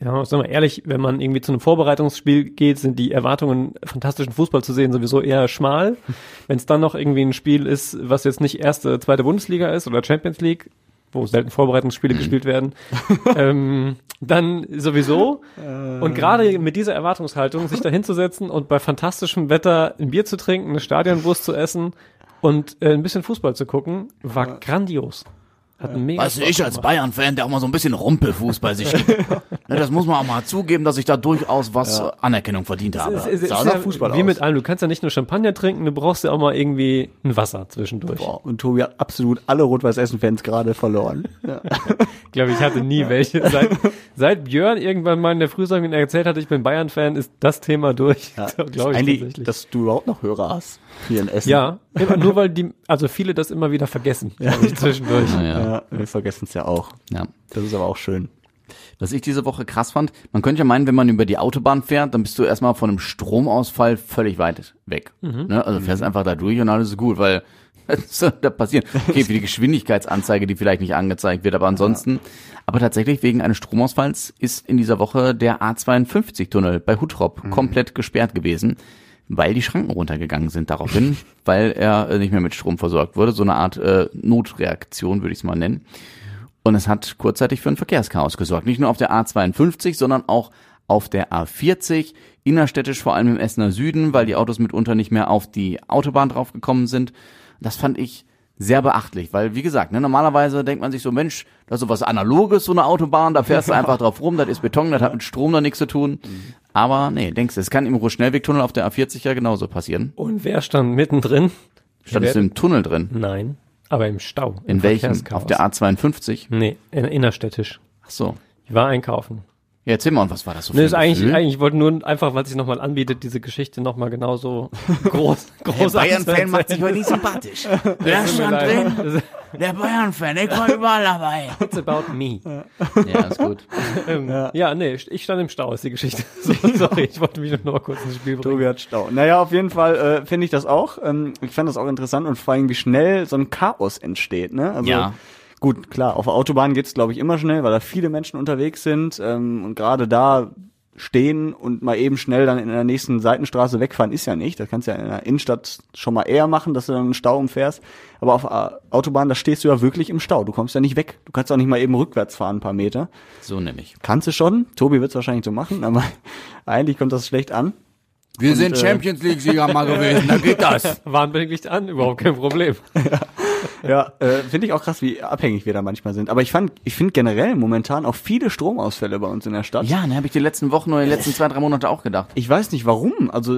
ja, sagen wir ehrlich, wenn man irgendwie zu einem Vorbereitungsspiel geht, sind die Erwartungen, fantastischen Fußball zu sehen, sowieso eher schmal. Wenn es dann noch irgendwie ein Spiel ist, was jetzt nicht erste, zweite Bundesliga ist oder Champions League, wo selten Vorbereitungsspiele gespielt werden, ähm, dann sowieso. Und gerade mit dieser Erwartungshaltung, sich da hinzusetzen und bei fantastischem Wetter ein Bier zu trinken, eine Stadionwurst zu essen und äh, ein bisschen Fußball zu gucken, war grandios. Hat mega Weißt du, ich als. Bayern-Fan, der auch mal so ein bisschen Rumpelfußball sich gibt. ne, das muss man auch mal zugeben, dass ich da durchaus was äh, Anerkennung verdient habe. Es, es, es Sah ist ja Fußball wie aus. mit allem. Du kannst ja nicht nur Champagner trinken, du brauchst ja auch mal irgendwie ein Wasser zwischendurch. Boah, und Tobi hat absolut alle Rot-Weiß-Essen-Fans gerade verloren. Ja. Ich glaube, ich hatte nie welche. Seit, seit Björn irgendwann mal in der Frühsendung erzählt hat, ich bin Bayern-Fan, ist das Thema durch. Ja. glaube ich Eigentlich, tatsächlich. dass du überhaupt noch Hörer hast hier in Essen. ja, immer nur weil die, also viele das immer wieder vergessen, glaube ich, zwischendurch. Ja. ja wir vergessen es ja auch. Ja. Das ist aber auch schön. Was ich diese Woche krass fand, man könnte ja meinen, wenn man über die Autobahn fährt, dann bist du erstmal von einem Stromausfall völlig weit weg. Ne? Also fährst einfach da durch und alles ist gut, weil was soll da passieren? Okay, für die Geschwindigkeitsanzeige, die vielleicht nicht angezeigt wird, aber ansonsten. Aber tatsächlich wegen eines Stromausfalls ist in dieser Woche der A52-Tunnel bei Huttrop komplett gesperrt gewesen, weil die Schranken runtergegangen sind daraufhin, weil er äh, nicht mehr mit Strom versorgt wurde. So eine Art äh, Notreaktion, würde ich es mal nennen. Und es hat kurzzeitig für ein Verkehrschaos gesorgt. Nicht nur auf der A52, sondern auch auf der A40, innerstädtisch vor allem im Essener Süden, weil die Autos mitunter nicht mehr auf die Autobahn draufgekommen sind. Das fand ich sehr beachtlich, weil wie gesagt, ne, normalerweise denkt man sich so, Mensch, das ist so was Analoges, so eine Autobahn, da fährst du einfach drauf rum, das ist Beton, das hat mit Strom da nichts zu tun. Aber nee, denkst du, es kann im Ruhr-Schnellwegtunnel auf der A40 ja genauso passieren. Und wer stand mittendrin? Standest du im Tunnel drin? Nein, aber im Stau. In im welchem? Verkehrschaos. Auf der A52? Nee, in, innerstädtisch. Ach so. Ich war einkaufen. Ja, erzähl mal, und was war das so Nee, für ist ein eigentlich, Gefühl? eigentlich, ich wollte nur einfach, weil sich nochmal anbietet, diese Geschichte nochmal genauso groß, groß Der Bayern-Fan macht sich heute nicht sympathisch. Mir stand drin? Ist- Der Bayern-Fan, ich war überall dabei. It's about me. Ja, ist gut. Ähm, ja. nee, ich stand im Stau, ist die Geschichte. So, sorry, ich wollte mich nur noch mal kurz ins Spiel bringen. Tobi hat Stau. Naja, auf jeden Fall äh, finde ich das auch. Ähm, ich fand das auch interessant und vor allem, wie schnell so ein Chaos entsteht. Ne? Also, Ja. Gut, klar, auf der Autobahn geht's glaube ich, immer schnell, weil da viele Menschen unterwegs sind. Ähm, und gerade da stehen und mal eben schnell dann in der nächsten Seitenstraße wegfahren, ist ja nicht. Das kannst du ja in der Innenstadt schon mal eher machen, dass du dann einen Stau umfährst. Aber auf der Autobahn, da stehst du ja wirklich im Stau. Du kommst ja nicht weg. Du kannst auch nicht mal eben rückwärts fahren, ein paar Meter. So nämlich. Kannst du schon. Tobi wird's wahrscheinlich so machen, aber eigentlich kommt das schlecht an. Wir sind äh, Champions League-Sieger mal gewesen, da geht das. Warnblinklicht an, überhaupt kein Problem. Ja, äh, finde ich auch krass, wie abhängig wir da manchmal sind. Aber ich fand, ich finde generell momentan auch viele Stromausfälle bei uns in der Stadt. Ja, ne, habe ich die letzten Wochen oder die letzten zwei, drei Monate auch gedacht. Ich weiß nicht warum. Also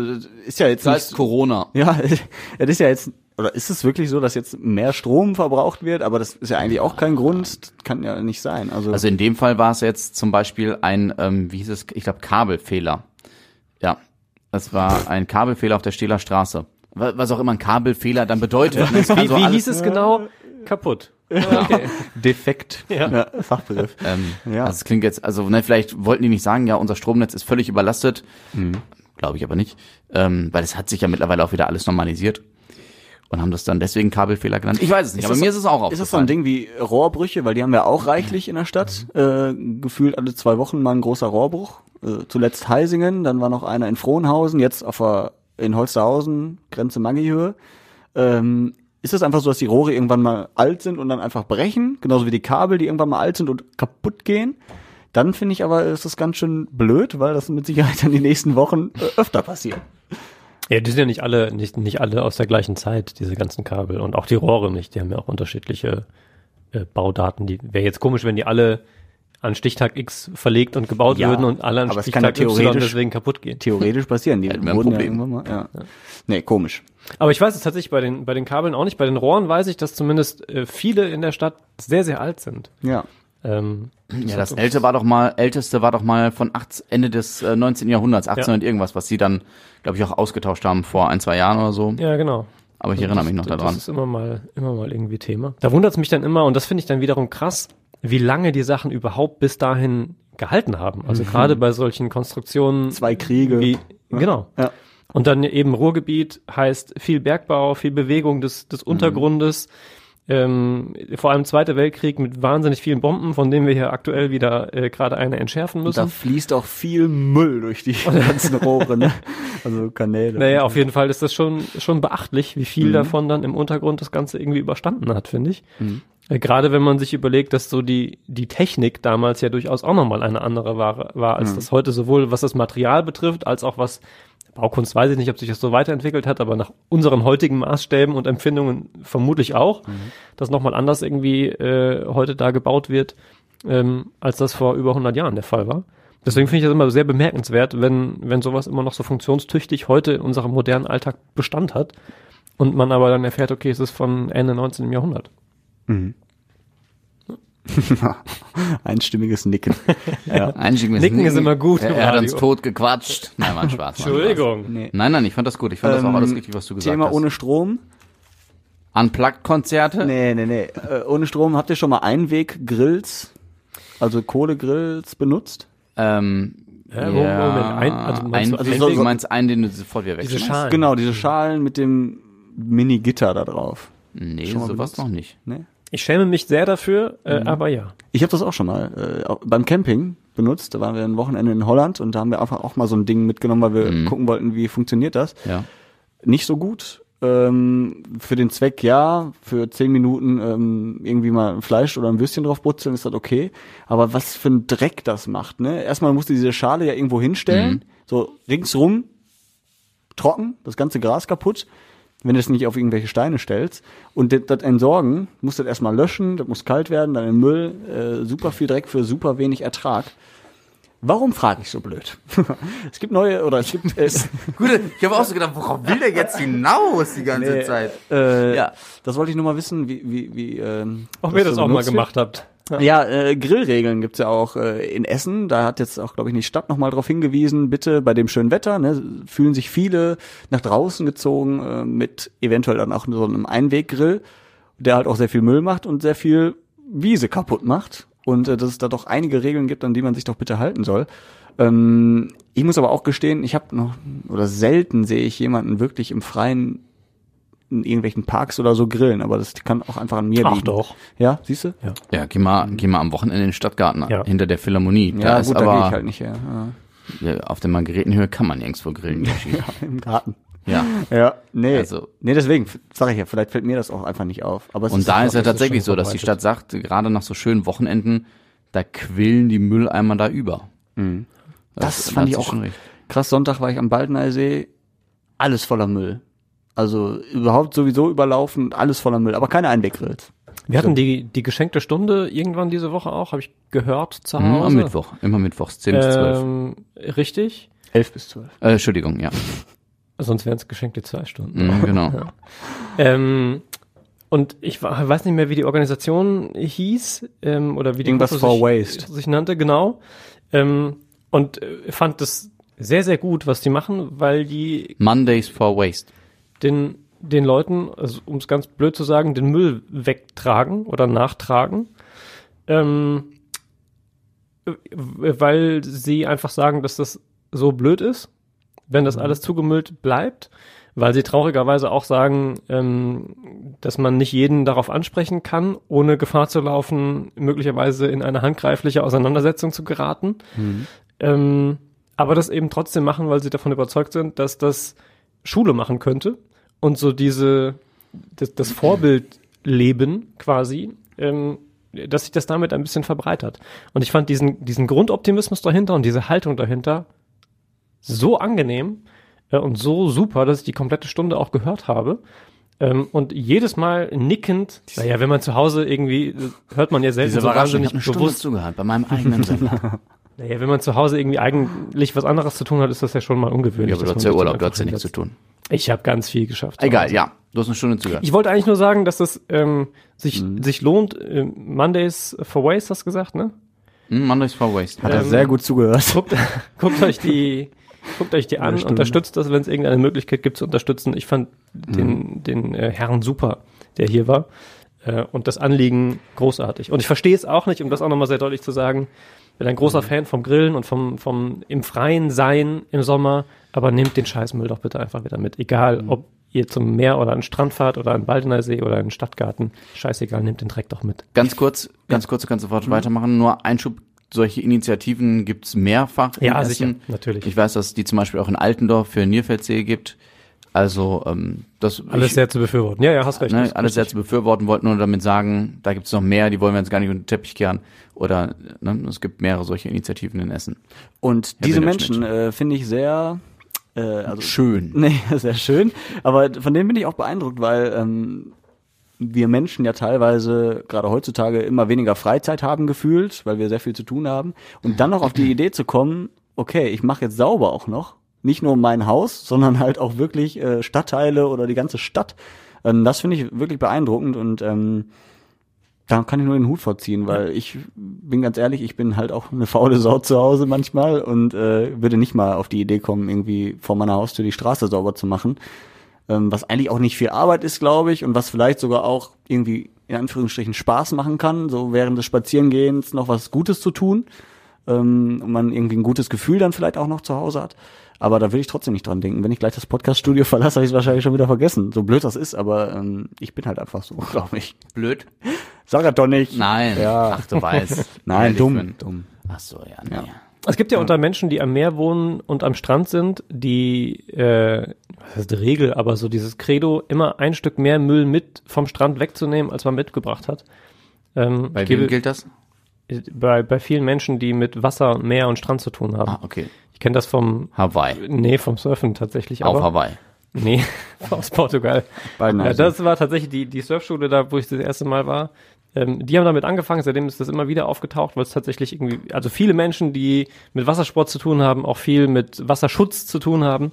ist ja jetzt Das nicht, heißt Corona. ja, es ist ja jetzt oder ist es wirklich so, dass jetzt mehr Strom verbraucht wird? Aber das ist ja eigentlich auch kein Grund. Das kann ja nicht sein. Also, Also in dem Fall war es jetzt zum Beispiel ein, ähm, wie hieß es, ich glaube Kabelfehler. Ja, das war ein Kabelfehler auf der Stehler Straße. Wa- Was auch immer ein Kabelfehler dann bedeutet. ne? Wie, so wie hieß es genau? Kaputt. Okay. defekt. Ja. Fachbegriff. Ähm, Ja. Also es klingt jetzt, also ne, vielleicht wollten die nicht sagen, ja, unser Stromnetz ist völlig überlastet. Glaube ich aber nicht. Ähm, weil es hat sich ja mittlerweile auch wieder alles normalisiert. Und haben das dann deswegen Kabelfehler genannt. Ich weiß es nicht, aber das mir so- ist es auch Ist das so ein aufgefallen. Ding wie Rohrbrüche? Weil die haben wir auch reichlich in der Stadt. Äh, gefühlt alle zwei Wochen mal ein großer Rohrbruch. Äh, zuletzt Heisingen, dann war noch einer in Frohnhausen, jetzt auf der, in Holsterhausen, Grenze Magihöhe. Ähm, ist es einfach so, dass die Rohre irgendwann mal alt sind und dann einfach brechen? Genauso wie die Kabel, die irgendwann mal alt sind und kaputt gehen? Dann finde ich aber, ist das ganz schön blöd, weil das mit Sicherheit dann die nächsten Wochen äh, öfter passiert. Ja, die sind ja nicht alle, nicht, nicht alle aus der gleichen Zeit, diese ganzen Kabel. Und auch die Rohre nicht. Die haben ja auch unterschiedliche äh, Baudaten. Die wäre jetzt komisch, wenn die alle an Stichtag X verlegt und gebaut Ja, würden und alle an aber es kann ja Stichtag Y theoretisch- deswegen kaputt gehen. Theoretisch passieren die. Wurden ja Problem. irgendwann mal, ja. Nee, komisch. Aber ich weiß es tatsächlich bei den, bei den Kabeln auch nicht. Bei den Rohren weiß ich, dass zumindest äh, viele in der Stadt sehr, sehr alt sind. Ja. Ähm, Ja, das älteste war doch mal, älteste war doch mal von 18, Ende des äh, 19. Jahrhunderts, 18 Ja. und irgendwas, was sie dann, glaube ich, auch ausgetauscht haben vor ein, zwei Jahren oder so. ja, genau. Aber ich erinnere mich noch das, daran. Das ist immer mal, immer mal irgendwie Thema. Da wundert es mich dann immer, und das finde ich dann wiederum krass, wie lange die Sachen überhaupt bis dahin gehalten haben. Also gerade bei solchen Konstruktionen. Zwei Kriege. Wie, genau. Ja. Und dann eben Ruhrgebiet heißt viel Bergbau, viel Bewegung des, des Untergrundes. Ähm, vor allem Zweiter Weltkrieg mit wahnsinnig vielen Bomben, von denen wir hier aktuell wieder äh, gerade eine entschärfen Und da müssen. fließt auch viel Müll durch die ganzen Rohre, ne? Also Kanäle. Naja, auf jeden Fall ist das schon, schon beachtlich, wie viel Mhm. davon dann im Untergrund das Ganze irgendwie überstanden hat, finde ich. Mhm. Äh, Gerade wenn man sich überlegt, dass so die, die Technik damals ja durchaus auch nochmal eine andere war, war als Mhm. das heute, sowohl was das Material betrifft, als auch was Baukunst weiß ich nicht, ob sich das so weiterentwickelt hat, aber nach unseren heutigen Maßstäben und Empfindungen vermutlich auch, Mhm. dass nochmal anders irgendwie äh, heute da gebaut wird, ähm, als das vor über 100 Jahren der Fall war. Deswegen finde ich das immer sehr bemerkenswert, wenn, wenn sowas immer noch so funktionstüchtig heute in unserem modernen Alltag Bestand hat und man aber dann erfährt, okay, es ist von Ende 19. Jahrhundert. Einstimmiges Nicken. ja. Einziges Nicken ist immer gut Er, er hat uns tot gequatscht. Nein, war ein Spaß. Spaß. Entschuldigung. Nee. Nein, nein, ich fand das gut. Ich fand das auch Ähm, alles richtig, was du gesagt Thema hast. ohne Strom. Unplugged-Konzerte? Nee, nee, nee. Äh, ohne Strom habt ihr schon mal Einweggrills, also Kohlegrills benutzt? Ähm, Ja, Moment, Moment, ein- also meinst ein, du- also ein, so- du meinst einen, den du sofort wieder Diese wegschmeißt? Schalen. Genau, diese Schalen mit dem Mini-Gitter da drauf. Nee, sowas benutzt? noch nicht. Nee? Ich schäme mich sehr dafür, Mhm. äh, aber ja. Ich habe das auch schon mal äh, beim Camping benutzt. Da waren wir ein Wochenende in Holland und da haben wir einfach auch mal so ein Ding mitgenommen, weil wir Mhm. gucken wollten, wie funktioniert das. Ja. Nicht so gut. Ähm, für den Zweck ja, für zehn Minuten ähm, irgendwie mal ein Fleisch oder ein Würstchen drauf brutzeln, ist das okay. Aber was für ein Dreck das macht, ne? Erstmal musst du diese Schale ja irgendwo hinstellen, Mhm. so ringsrum trocken, das ganze Gras kaputt, wenn du es nicht auf irgendwelche Steine stellst. Und das, das Entsorgen, musst du das erstmal löschen, das muss kalt werden, dann im Müll, äh, super viel Dreck für super wenig Ertrag. Warum frage ich so blöd? es gibt neue, oder es gibt, äh, Gut, ich habe auch so gedacht, worauf will der jetzt hinaus die ganze Nee, Zeit? Äh, Ja. Das wollte ich nur mal wissen, wie, wie, wie ähm, Ob ihr das auch mal gemacht habt. Wird. Ja, äh, Grillregeln gibt's ja auch äh, in Essen. Da hat jetzt auch, glaube ich, die Stadt nochmal drauf hingewiesen, bitte bei dem schönen Wetter, ne, fühlen sich viele nach draußen gezogen äh, mit eventuell dann auch so einem Einweggrill, der halt auch sehr viel Müll macht und sehr viel Wiese kaputt macht. Und äh, dass es da doch einige Regeln gibt, an die man sich doch bitte halten soll. Ähm, ich muss aber auch gestehen, ich habe noch, oder selten sehe ich jemanden wirklich im Freien in irgendwelchen Parks oder so grillen, aber das kann auch einfach an mir Ach liegen. doch. Ja, siehst du? Ja, geh mal, geh mal am Wochenende in den Stadtgarten Ja. hinter der Philharmonie. Da Ja, ist gut, da aber gehe ich halt nicht her. Ja. ja, auf der Margaretenhöhe kann man nirgendwo grillen. Ja, Im Garten. ja. Ja, nee. Also- nee, deswegen sage ich ja, vielleicht fällt mir das auch einfach nicht auf. Aber es Und da ist ja tatsächlich so, dass die. Stadt sagt, gerade nach so schönen Wochenenden, da quillen die Mülleimer da über. Mhm. Das da fand ich auch schon recht. krass. Sonntag war ich am Baldeneysee, alles voller Müll. Also überhaupt sowieso überlaufen, alles voller Müll, aber keine Einweggrills. Wir hatten die, die geschenkte Stunde irgendwann diese Woche auch, habe ich gehört zu Mhm, Hause. am Mittwoch, immer mittwochs, 10 bis 12. Ähm, richtig. Elf bis zwölf. Äh, Entschuldigung, ja. Sonst wären es geschenkte zwei Stunden. Mhm, genau. Ähm, und ich weiß nicht mehr, wie die Organisation hieß ähm, oder wie die Irgendwas Gruppe for sich, Waste. sich nannte, genau. Ähm, und äh, fand das sehr, sehr gut, was die machen, weil die Mondays for Waste. Den, den Leuten, also um es ganz blöd zu sagen, den Müll wegtragen oder nachtragen. Ähm, äh, weil sie einfach sagen, dass das so blöd ist, wenn das alles zugemüllt bleibt, weil sie traurigerweise auch sagen, ähm, dass man nicht jeden darauf ansprechen kann, ohne Gefahr zu laufen, möglicherweise in eine handgreifliche Auseinandersetzung zu geraten. Ähm, aber das eben trotzdem machen, weil sie davon überzeugt sind, dass das Schule machen könnte und so diese das, das Vorbildleben quasi, ähm, dass sich das damit ein bisschen verbreitert. Und ich fand diesen diesen Grundoptimismus dahinter und diese Haltung dahinter so angenehm äh, und so super, dass ich die komplette Stunde auch gehört habe. Ähm, und jedes Mal nickend, naja, wenn man zu Hause irgendwie, hört man ja selten Diese so ich wahnsinnig habe eine Stunde bewusst. zugehört bei meinem eigenen Sender. Naja, wenn man zu Hause irgendwie eigentlich was anderes zu tun hat, ist das ja schon mal ungewöhnlich. ja, aber du dass hast man ja Urlaub, du hast ja nichts zu tun. Ich habe ganz viel geschafft. Egal, ja. Du hast eine Stunde zugehört. Ich wollte eigentlich nur sagen, dass das ähm, sich, Mhm. sich lohnt. Ähm, Mondays for Waste, hast du gesagt, ne? Hm, Mondays for Waste. Hat er Ähm, sehr gut zugehört. Guckt, guckt euch die, guckt euch die an, Stunde. unterstützt das, wenn es irgendeine Möglichkeit gibt zu unterstützen. Ich fand Mhm. den, den äh, Herrn super, der hier war. Äh, und das Anliegen großartig. Und ich verstehe es auch nicht, um das auch nochmal sehr deutlich zu sagen. Bin ein Mhm. großer Fan vom Grillen und vom, vom im Freien sein im Sommer, aber nehmt den Scheißmüll doch bitte einfach wieder mit. Egal, Mhm. ob ihr zum Meer oder an den Strand fahrt oder an den Baldener See oder in den Stadtgarten. Scheißegal, nehmt den Dreck doch mit. Ganz kurz, ganz kurz, du kannst sofort weitermachen. Nur Einschub, solche Initiativen gibt's mehrfach. in Ja, Essen. sicher, natürlich. Ich weiß, dass die zum Beispiel auch in Altendorf für Nierfeldsee gibt. Also ähm, das Alles ich, sehr zu befürworten. Ja, ja, hast recht. ne, alles sehr richtig. zu befürworten, wollten nur damit sagen, da gibt's noch mehr, die wollen wir jetzt gar nicht unter den Teppich kehren. Oder ne, es gibt mehrere solche Initiativen in Essen. Und Herr diese. Menschen äh, finde ich sehr, äh, also Schön. Nee, sehr schön. Aber von denen bin ich auch beeindruckt, weil ähm, wir Menschen ja teilweise gerade heutzutage immer weniger Freizeit haben gefühlt, weil wir sehr viel zu tun haben. Und dann noch auf die Idee zu kommen, okay, ich mache jetzt sauber auch noch. Nicht nur mein Haus, sondern halt auch wirklich äh, Stadtteile oder die ganze Stadt. Ähm, das finde ich wirklich beeindruckend und ähm, da kann ich nur den Hut vorziehen, weil ich bin ganz ehrlich, ich bin halt auch eine faule Sau zu Hause manchmal und äh, würde nicht mal auf die Idee kommen, irgendwie vor meiner Haustür die Straße sauber zu machen. Ähm, was eigentlich auch nicht viel Arbeit ist, glaube ich, und was vielleicht sogar auch irgendwie in Anführungsstrichen Spaß machen kann, so während des Spazierengehens noch was Gutes zu tun ähm, und man irgendwie ein gutes Gefühl dann vielleicht auch noch zu Hause hat. Aber da will ich trotzdem nicht dran denken. Wenn ich gleich das Podcaststudio verlasse, habe ich es wahrscheinlich schon wieder vergessen. So blöd das ist, aber ähm, ich bin halt einfach so, glaube ich. Blöd? Sag er doch nicht. Nein. Ja. Ach, du weißt. Nein, dumm. dumm. Ach so, ja, nee. Ja. Es gibt ja unter Menschen, die am Meer wohnen und am Strand sind, die, äh, was heißt Regel, aber so dieses Credo, immer ein Stück mehr Müll mit vom Strand wegzunehmen, als man mitgebracht hat. Ähm, Bei ich wem gebe- gilt das? Bei, bei vielen Menschen, die mit Wasser, Meer und Strand zu tun haben. Ah, okay. Ich kenne das vom, Hawaii. nee, vom Surfen tatsächlich. Auf aber, Hawaii. Nee, aus Portugal. Beiden Ja, das war tatsächlich die, die Surfschule da, wo ich das erste Mal war. Ähm, die haben damit angefangen, seitdem ist das immer wieder aufgetaucht, weil es tatsächlich irgendwie, also viele Menschen, die mit Wassersport zu tun haben, auch viel mit Wasserschutz zu tun haben.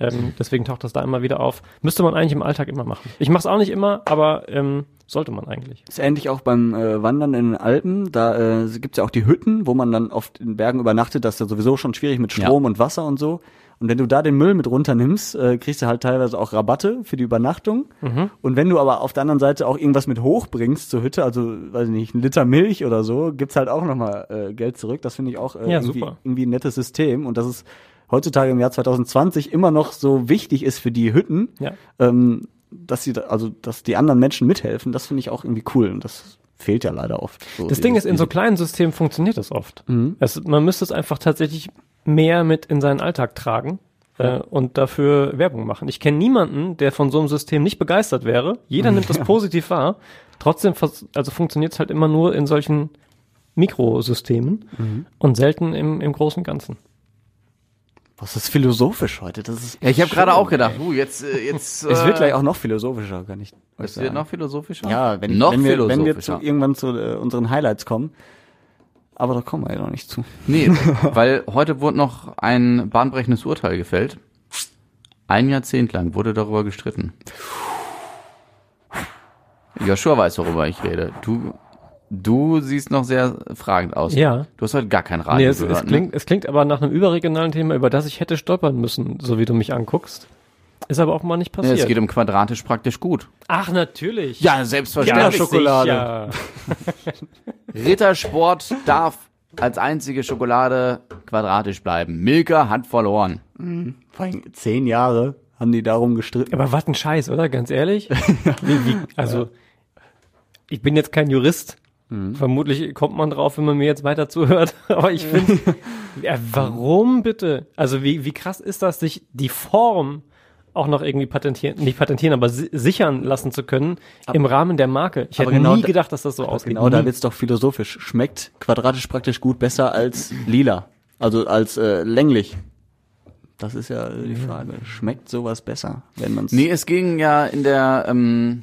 Ähm, deswegen taucht das da immer wieder auf. Müsste man eigentlich im Alltag immer machen. Ich mache es auch nicht immer, aber ähm, sollte man eigentlich. Ist ähnlich auch beim äh, Wandern in den Alpen. Da äh, gibt's ja auch die Hütten, wo man dann oft in Bergen übernachtet. Das ist ja sowieso schon schwierig mit Strom und Wasser und so. Und wenn du da den Müll mit runternimmst, äh, kriegst du halt teilweise auch Rabatte für die Übernachtung. Und wenn du aber auf der anderen Seite auch irgendwas mit hochbringst zur Hütte, also weiß ich nicht, ein Liter Milch oder so, gibt's halt auch nochmal äh, Geld zurück. Das finde ich auch äh, Ja, irgendwie, super. irgendwie ein nettes System. Und dass es heutzutage im Jahr 2020 immer noch so wichtig ist für die Hütten, Ja. ähm, dass sie, da, also dass die anderen Menschen mithelfen, das finde ich auch irgendwie cool und das fehlt ja leider oft. So Das Ding ist, in so kleinen Systemen funktioniert das oft. Es, man müsste es einfach tatsächlich mehr mit in seinen Alltag tragen äh, und dafür Werbung machen. Ich kenne niemanden, der von so einem System nicht begeistert wäre. Jeder nimmt das positiv wahr. Trotzdem, also funktioniert es halt immer nur in solchen Mikrosystemen und selten im, im großen Ganzen. Was ist philosophisch heute? Das ist Ja, ich habe gerade auch gedacht, uh, jetzt, äh, jetzt. Es äh, wird gleich auch noch philosophischer, kann ich. Es wird noch philosophischer? ja, wenn, noch wenn, wir, wenn wir zu, irgendwann zu äh, unseren Highlights kommen. Aber da kommen wir ja noch nicht zu. Nee, weil heute wurde noch ein bahnbrechendes Urteil gefällt. Ein Jahrzehnt lang wurde darüber gestritten. Joshua weiß, worüber ich rede. Du, du siehst noch sehr fragend aus. Ja. Du hast heute gar kein Radio Nee, es, gehört, es, klingt, es klingt aber nach einem überregionalen Thema, über das ich hätte stolpern müssen, so wie du mich anguckst. Ist aber auch mal nicht ne? passiert. Es geht um quadratisch praktisch gut. Ach, natürlich. Ja, selbstverständlich. Schokolade. Rittersport darf als einzige Schokolade quadratisch bleiben. Milka hat verloren. Vor allem zehn Jahre haben die darum gestritten. Aber was ein Scheiß, oder? Ganz ehrlich? wie, wie, also, ich bin jetzt kein Jurist. Vermutlich kommt man drauf, wenn man mir jetzt weiter zuhört. Aber ich finde, ja, warum bitte? Also, wie, wie krass ist das, sich die Form auch noch irgendwie patentieren, nicht patentieren, aber si sichern lassen zu können im Rahmen der Marke. Ich aber hätte genau nie da- gedacht, dass das so ausgeht. Genau, da Nie. wird's doch philosophisch. Schmeckt quadratisch praktisch gut besser als lila. Also als äh, länglich. Das ist ja die Frage. Schmeckt sowas besser, wenn man es. Nee, es ging ja in der ähm,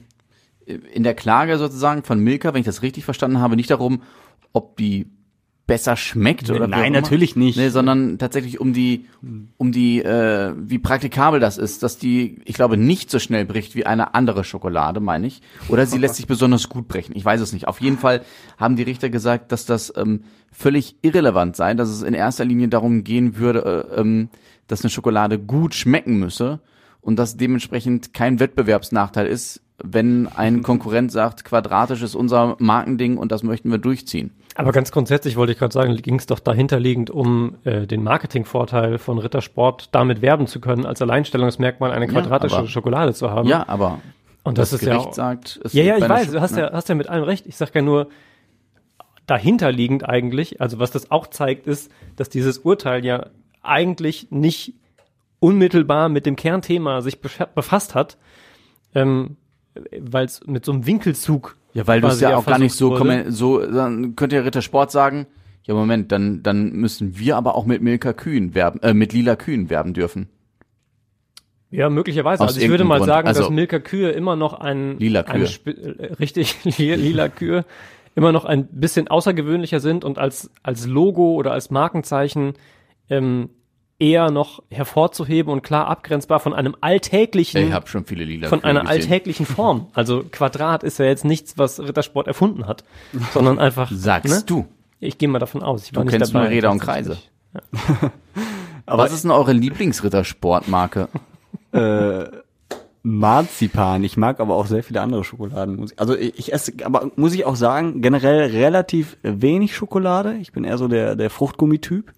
in der Klage sozusagen von Milka, wenn ich das richtig verstanden habe, nicht darum, ob die besser schmeckt oder Nein, natürlich nicht. Nee, sondern tatsächlich um die um die äh, wie praktikabel das ist, dass die ich glaube nicht so schnell bricht wie eine andere Schokolade, meine ich, oder sie lässt sich besonders gut brechen. Ich weiß es nicht. Auf jeden Fall haben die Richter gesagt, dass das ähm, völlig irrelevant sei, dass es in erster Linie darum gehen würde, äh, ähm, dass eine Schokolade gut schmecken müsse und dass dementsprechend kein Wettbewerbsnachteil ist, wenn ein Konkurrent sagt, quadratisch ist unser Markending und das möchten wir durchziehen. Aber ganz grundsätzlich wollte ich gerade sagen, ging es doch dahinterliegend um äh, den Marketingvorteil von Rittersport, damit werben zu können, als Alleinstellungsmerkmal eine Ja, quadratische aber- Schokolade zu haben. Ja, aber und das, das ist ja Gericht auch, sagt, es Ja, ja, ich weiß, Scho- du hast ja, hast ja mit allem recht. Ich sag ja nur, dahinterliegend eigentlich, also was das auch zeigt, ist, dass dieses Urteil ja eigentlich nicht unmittelbar mit dem Kernthema sich befa- befasst hat, ähm, weil es mit so einem Winkelzug Ja, weil du es ja auch gar nicht so, so, dann könnte ja Rittersport sagen, ja Moment, dann, dann müssen wir aber auch mit Milka Kühen werben, äh, mit lila Kühen werben dürfen. Ja, möglicherweise. Aus Also ich würde mal Grund. sagen, Also- dass Milka Kühe immer noch ein Lila ein Kühe. Spe- äh, richtig li- lila Kühe immer noch ein bisschen außergewöhnlicher sind und als als Logo oder als Markenzeichen ähm, eher noch hervorzuheben und klar abgrenzbar von einem alltäglichen Ich habe schon viele lila von einer gesehen. alltäglichen Form. Also Quadrat ist ja jetzt nichts, was Rittersport erfunden hat, sondern einfach Sagst ne? du. Ich gehe mal davon aus. Ich war Du nicht kennst dabei, nur Räder und tatsächlich. Aber Was ist denn eure Lieblingsrittersportmarke? äh, Marzipan. Ich mag aber auch sehr viele andere Schokoladen. Also ich, ich esse, aber muss ich auch sagen, generell relativ wenig Schokolade. Ich bin eher so der, der Fruchtgummityp.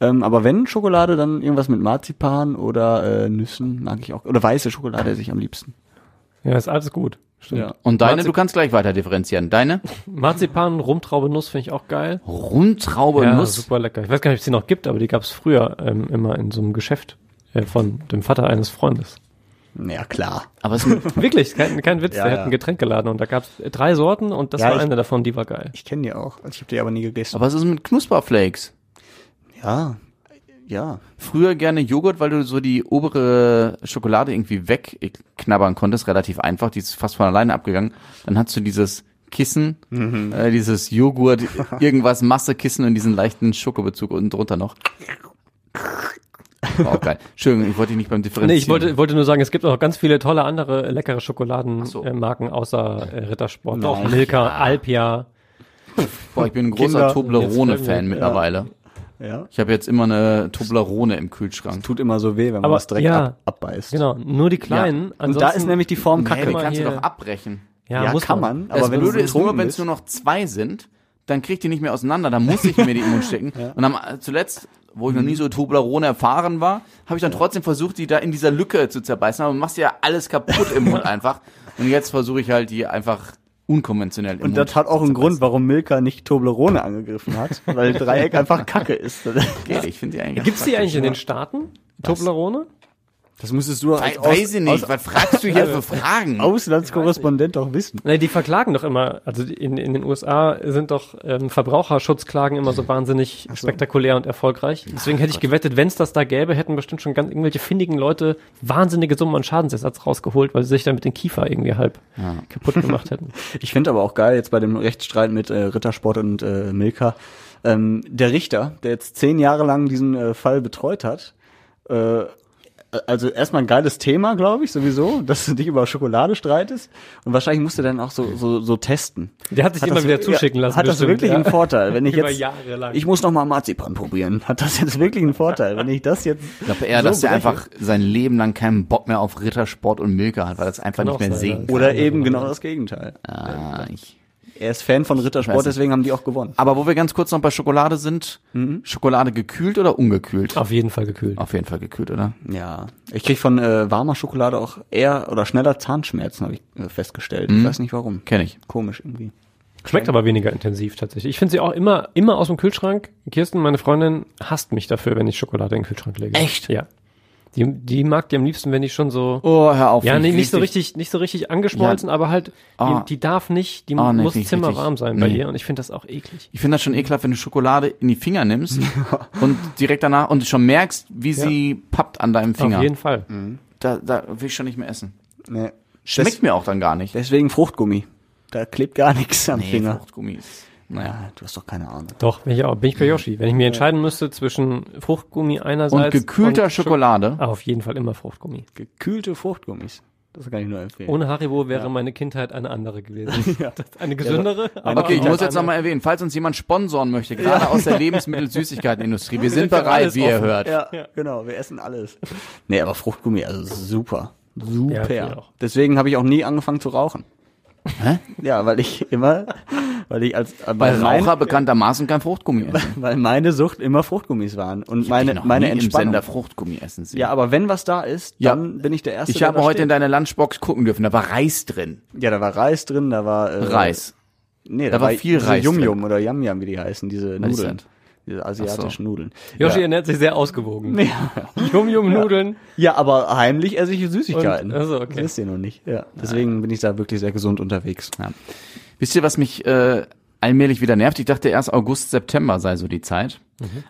Ähm, aber wenn Schokolade, dann irgendwas mit Marzipan oder äh, Nüssen mag ich auch. Oder weiße Schokolade esse ich am liebsten. Ja, ist alles gut. Stimmt. Ja. Und deine, Marzi- du kannst gleich weiter differenzieren. Deine? Marzipan, Rumtraube, Nuss finde ich auch geil. Rundtraube ja, Nuss. super lecker. Ich weiß gar nicht, ob es die noch gibt, aber die gab es früher ähm, immer in so einem Geschäft äh, von dem Vater eines Freundes. Ja, klar. Aber es, Wirklich, kein, kein Witz. Ja, der hat ja. ein Getränk geladen und da gab es drei Sorten und das Ja, war ich- eine davon, die war geil. Ich kenne die auch. Also ich habe die aber nie gegessen. aber was ist mit Knusperflakes? Ja, ja. Früher gerne Joghurt, weil du so die obere Schokolade irgendwie wegknabbern konntest, relativ einfach, die ist fast von alleine abgegangen. Dann hast du dieses Kissen, äh, dieses Joghurt, irgendwas Massekissen und diesen leichten Schokobezug unten drunter noch. War auch geil. Entschuldigung, ich wollte dich nicht beim Differenzieren. Nee, ich wollte, wollte nur sagen, es gibt auch ganz viele tolle andere leckere so. Schokoladenmarken äh, Marken außer äh, Rittersport. Auch Milka, Alpia. Boah, ich bin ein großer Toblerone-Fan Ja. mittlerweile. Ja. Ich habe jetzt immer eine Toblerone im Kühlschrank. Tut immer so weh, wenn man Aber das direkt ja, ab, abbeißt. Genau, nur die kleinen. Und da ist nämlich die Form Nee, kacke. die mal kannst du doch abbrechen. ja, Ja, muss kann man. Aber Aber wenn Blöde du ist nur, wenn es nur noch zwei sind, dann kriegt die nicht mehr auseinander. Dann muss ich mir die im Mund stecken. Und am, zuletzt, wo ich noch nie so Toblerone erfahren war, habe ich dann trotzdem versucht, die da in dieser Lücke zu zerbeißen. Aber du machst ja alles kaputt im Mund einfach. Und jetzt versuche ich halt, die einfach unkonventionell im Und Mund das hat auch einen Grund, warum Milka nicht Toblerone angegriffen hat, weil Dreieck einfach Kacke ist. Geht, ich finde die eigentlich Gibt's die eigentlich in den Staaten? Toblerone? Das müsstest du als Weiß, weiß ich nicht. Was fragst du hier für Fragen? Auslandskorrespondent doch wissen. Nee, die verklagen doch immer, also die- in, in den USA sind doch ähm, Verbraucherschutzklagen immer so wahnsinnig spektakulär und erfolgreich. Deswegen hätte ich gewettet, wenn es das da gäbe, hätten bestimmt schon ganz irgendwelche findigen Leute wahnsinnige Summen an Schadensersatz rausgeholt, weil sie sich damit den Kiefer irgendwie halb kaputt gemacht hätten. Ich finde aber auch geil, jetzt bei dem Rechtsstreit mit äh, Rittersport und äh, Milka, ähm, der Richter, der jetzt zehn Jahre lang diesen äh, Fall betreut hat, äh, also erstmal ein geiles Thema, glaube ich, sowieso, dass du dich über Schokolade streitest. Und wahrscheinlich musst du dann auch so, so, so testen. Der hat sich immer das wieder zuschicken lassen. Hat das bestimmt, wirklich ja. einen Vorteil, wenn ich Über jetzt, Jahre lang. ich muss noch mal Marzipan probieren. Hat das jetzt wirklich einen Vorteil, wenn ich das jetzt Ich glaube eher, so dass der breche? einfach sein Leben lang keinen Bock mehr auf Rittersport und Milka hat, weil er es einfach nicht mehr sein, sehen kann. Oder eben genau das Gegenteil. Ah, ich, Er ist Fan von Rittersport, deswegen haben die auch gewonnen. Aber wo wir ganz kurz noch bei Schokolade sind, Schokolade gekühlt oder ungekühlt? Auf jeden Fall gekühlt. Auf jeden Fall gekühlt, oder? Ja, ich krieg von äh, warmer Schokolade auch eher oder schneller Zahnschmerzen, habe ich äh, festgestellt. Ich weiß nicht warum. Kenn ich. Komisch irgendwie. Schmeckt aber weniger intensiv tatsächlich. Ich finde sie auch immer, immer aus dem Kühlschrank. Kirsten, meine Freundin, hasst mich dafür, wenn ich Schokolade in den Kühlschrank lege. Echt? Ja. Die, die mag die am liebsten, wenn die schon so, Oh, hör auf. ja, nee, ich nicht so richtig, nicht so richtig angeschmolzen, aber halt, Ah. die, die darf nicht, die Ah, nee, muss ich zimmerwarm sein bei nee. ihr und ich finde das auch eklig. Ich finde das schon ekelhaft, wenn du Schokolade in die Finger nimmst und direkt danach und schon merkst, wie sie pappt an deinem Finger. Auf jeden Fall. Da, da will ich schon nicht mehr essen. Nee. Schmeckt mir auch dann gar nicht. Deswegen Fruchtgummi. Da klebt gar nichts am Nee, Finger. Fruchtgummi ist, naja. Du hast doch keine Ahnung. Doch, bin ich auch, bin ich bei Yoshi. Wenn ich mir entscheiden müsste zwischen Fruchtgummi Und einerseits gekühlter und Schoko- Schokolade. Ah, auf jeden Fall immer Fruchtgummi. Gekühlte Fruchtgummis. Das kann ich nur empfehlen. Ohne Haribo wäre meine Kindheit eine andere gewesen. Das ist eine gesündere, aber- Okay, ich muss jetzt nochmal erwähnen, falls uns jemand sponsoren möchte, gerade aus der Lebensmittel-Süßigkeitenindustrie, wir sind bereit, wie ihr offen. hört. Ja, genau, wir essen alles. Nee, aber Fruchtgummi, also super. Super. Ja. Deswegen habe ich auch nie angefangen zu rauchen. Hä? Ja, weil ich immer, weil ich als, Weil weil, Raucher mein, bekanntermaßen kein Fruchtgummi essen. weil meine Sucht immer Fruchtgummis waren und meine, Ich noch meine nie im Entspannung. Sender Fruchtgummi essen sehen. Ja, aber wenn was da ist, Ja. dann bin ich der Erste. ich habe heute in steht. deine Lunchbox gucken dürfen, da war Reis drin. Ja, da war Reis drin, da war äh, Reis. Nee, da, Da war war viel Reis Yum. Yum oder Yam Yam, wie die heißen, diese Was Nudeln. Diese asiatischen Nudeln. Yoshi ja. ernährt sich sehr ausgewogen. Ja. Yum-Yum-Nudeln. ja, aber heimlich esse ich Süßigkeiten. Und- also, okay. Das wisst ihr noch nicht. Ja, deswegen bin ich da wirklich sehr gesund unterwegs. Ja. Wisst ihr, was mich äh, allmählich wieder nervt? Ich dachte erst August, September sei so die Zeit.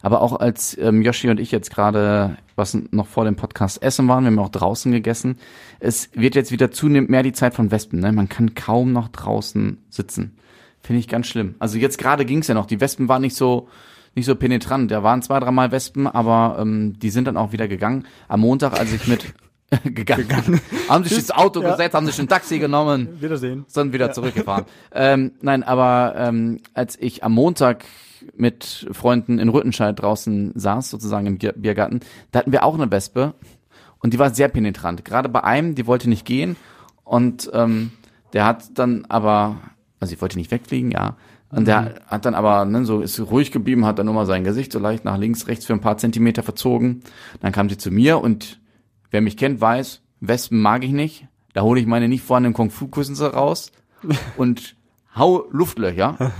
Aber auch als ähm, Yoshi und ich jetzt gerade, was noch vor dem Podcast essen waren, wir haben auch draußen gegessen, es wird jetzt wieder zunehmend mehr die Zeit von Wespen. Ne? Man kann kaum noch draußen sitzen. Finde ich ganz schlimm. Also jetzt gerade ging's ja noch. Die Wespen waren nicht so nicht so penetrant. Da waren zwei, dreimal Wespen, aber ähm, die sind dann auch wieder gegangen. Am Montag, als ich mit gegangen, haben sich ins Auto gesetzt, haben sich ein Taxi genommen Wiedersehen. sind wieder zurückgefahren. ähm, nein, aber ähm, als ich am Montag mit Freunden in Rüttenscheid draußen saß, sozusagen im Bier- Biergarten, da hatten wir auch eine Wespe und die war sehr penetrant. Gerade bei einem, die wollte nicht gehen und ähm, der hat dann aber, also sie wollte nicht wegfliegen, ja. Und der hat dann aber ne, so ist ruhig geblieben, hat dann nur mal sein Gesicht so leicht nach links, rechts für ein paar Zentimeter verzogen. Dann kam sie zu mir und wer mich kennt, weiß, Wespen mag ich nicht. Da hole ich meine nicht vorhandenen Kung Fu Küsse raus und hau Luftlöcher.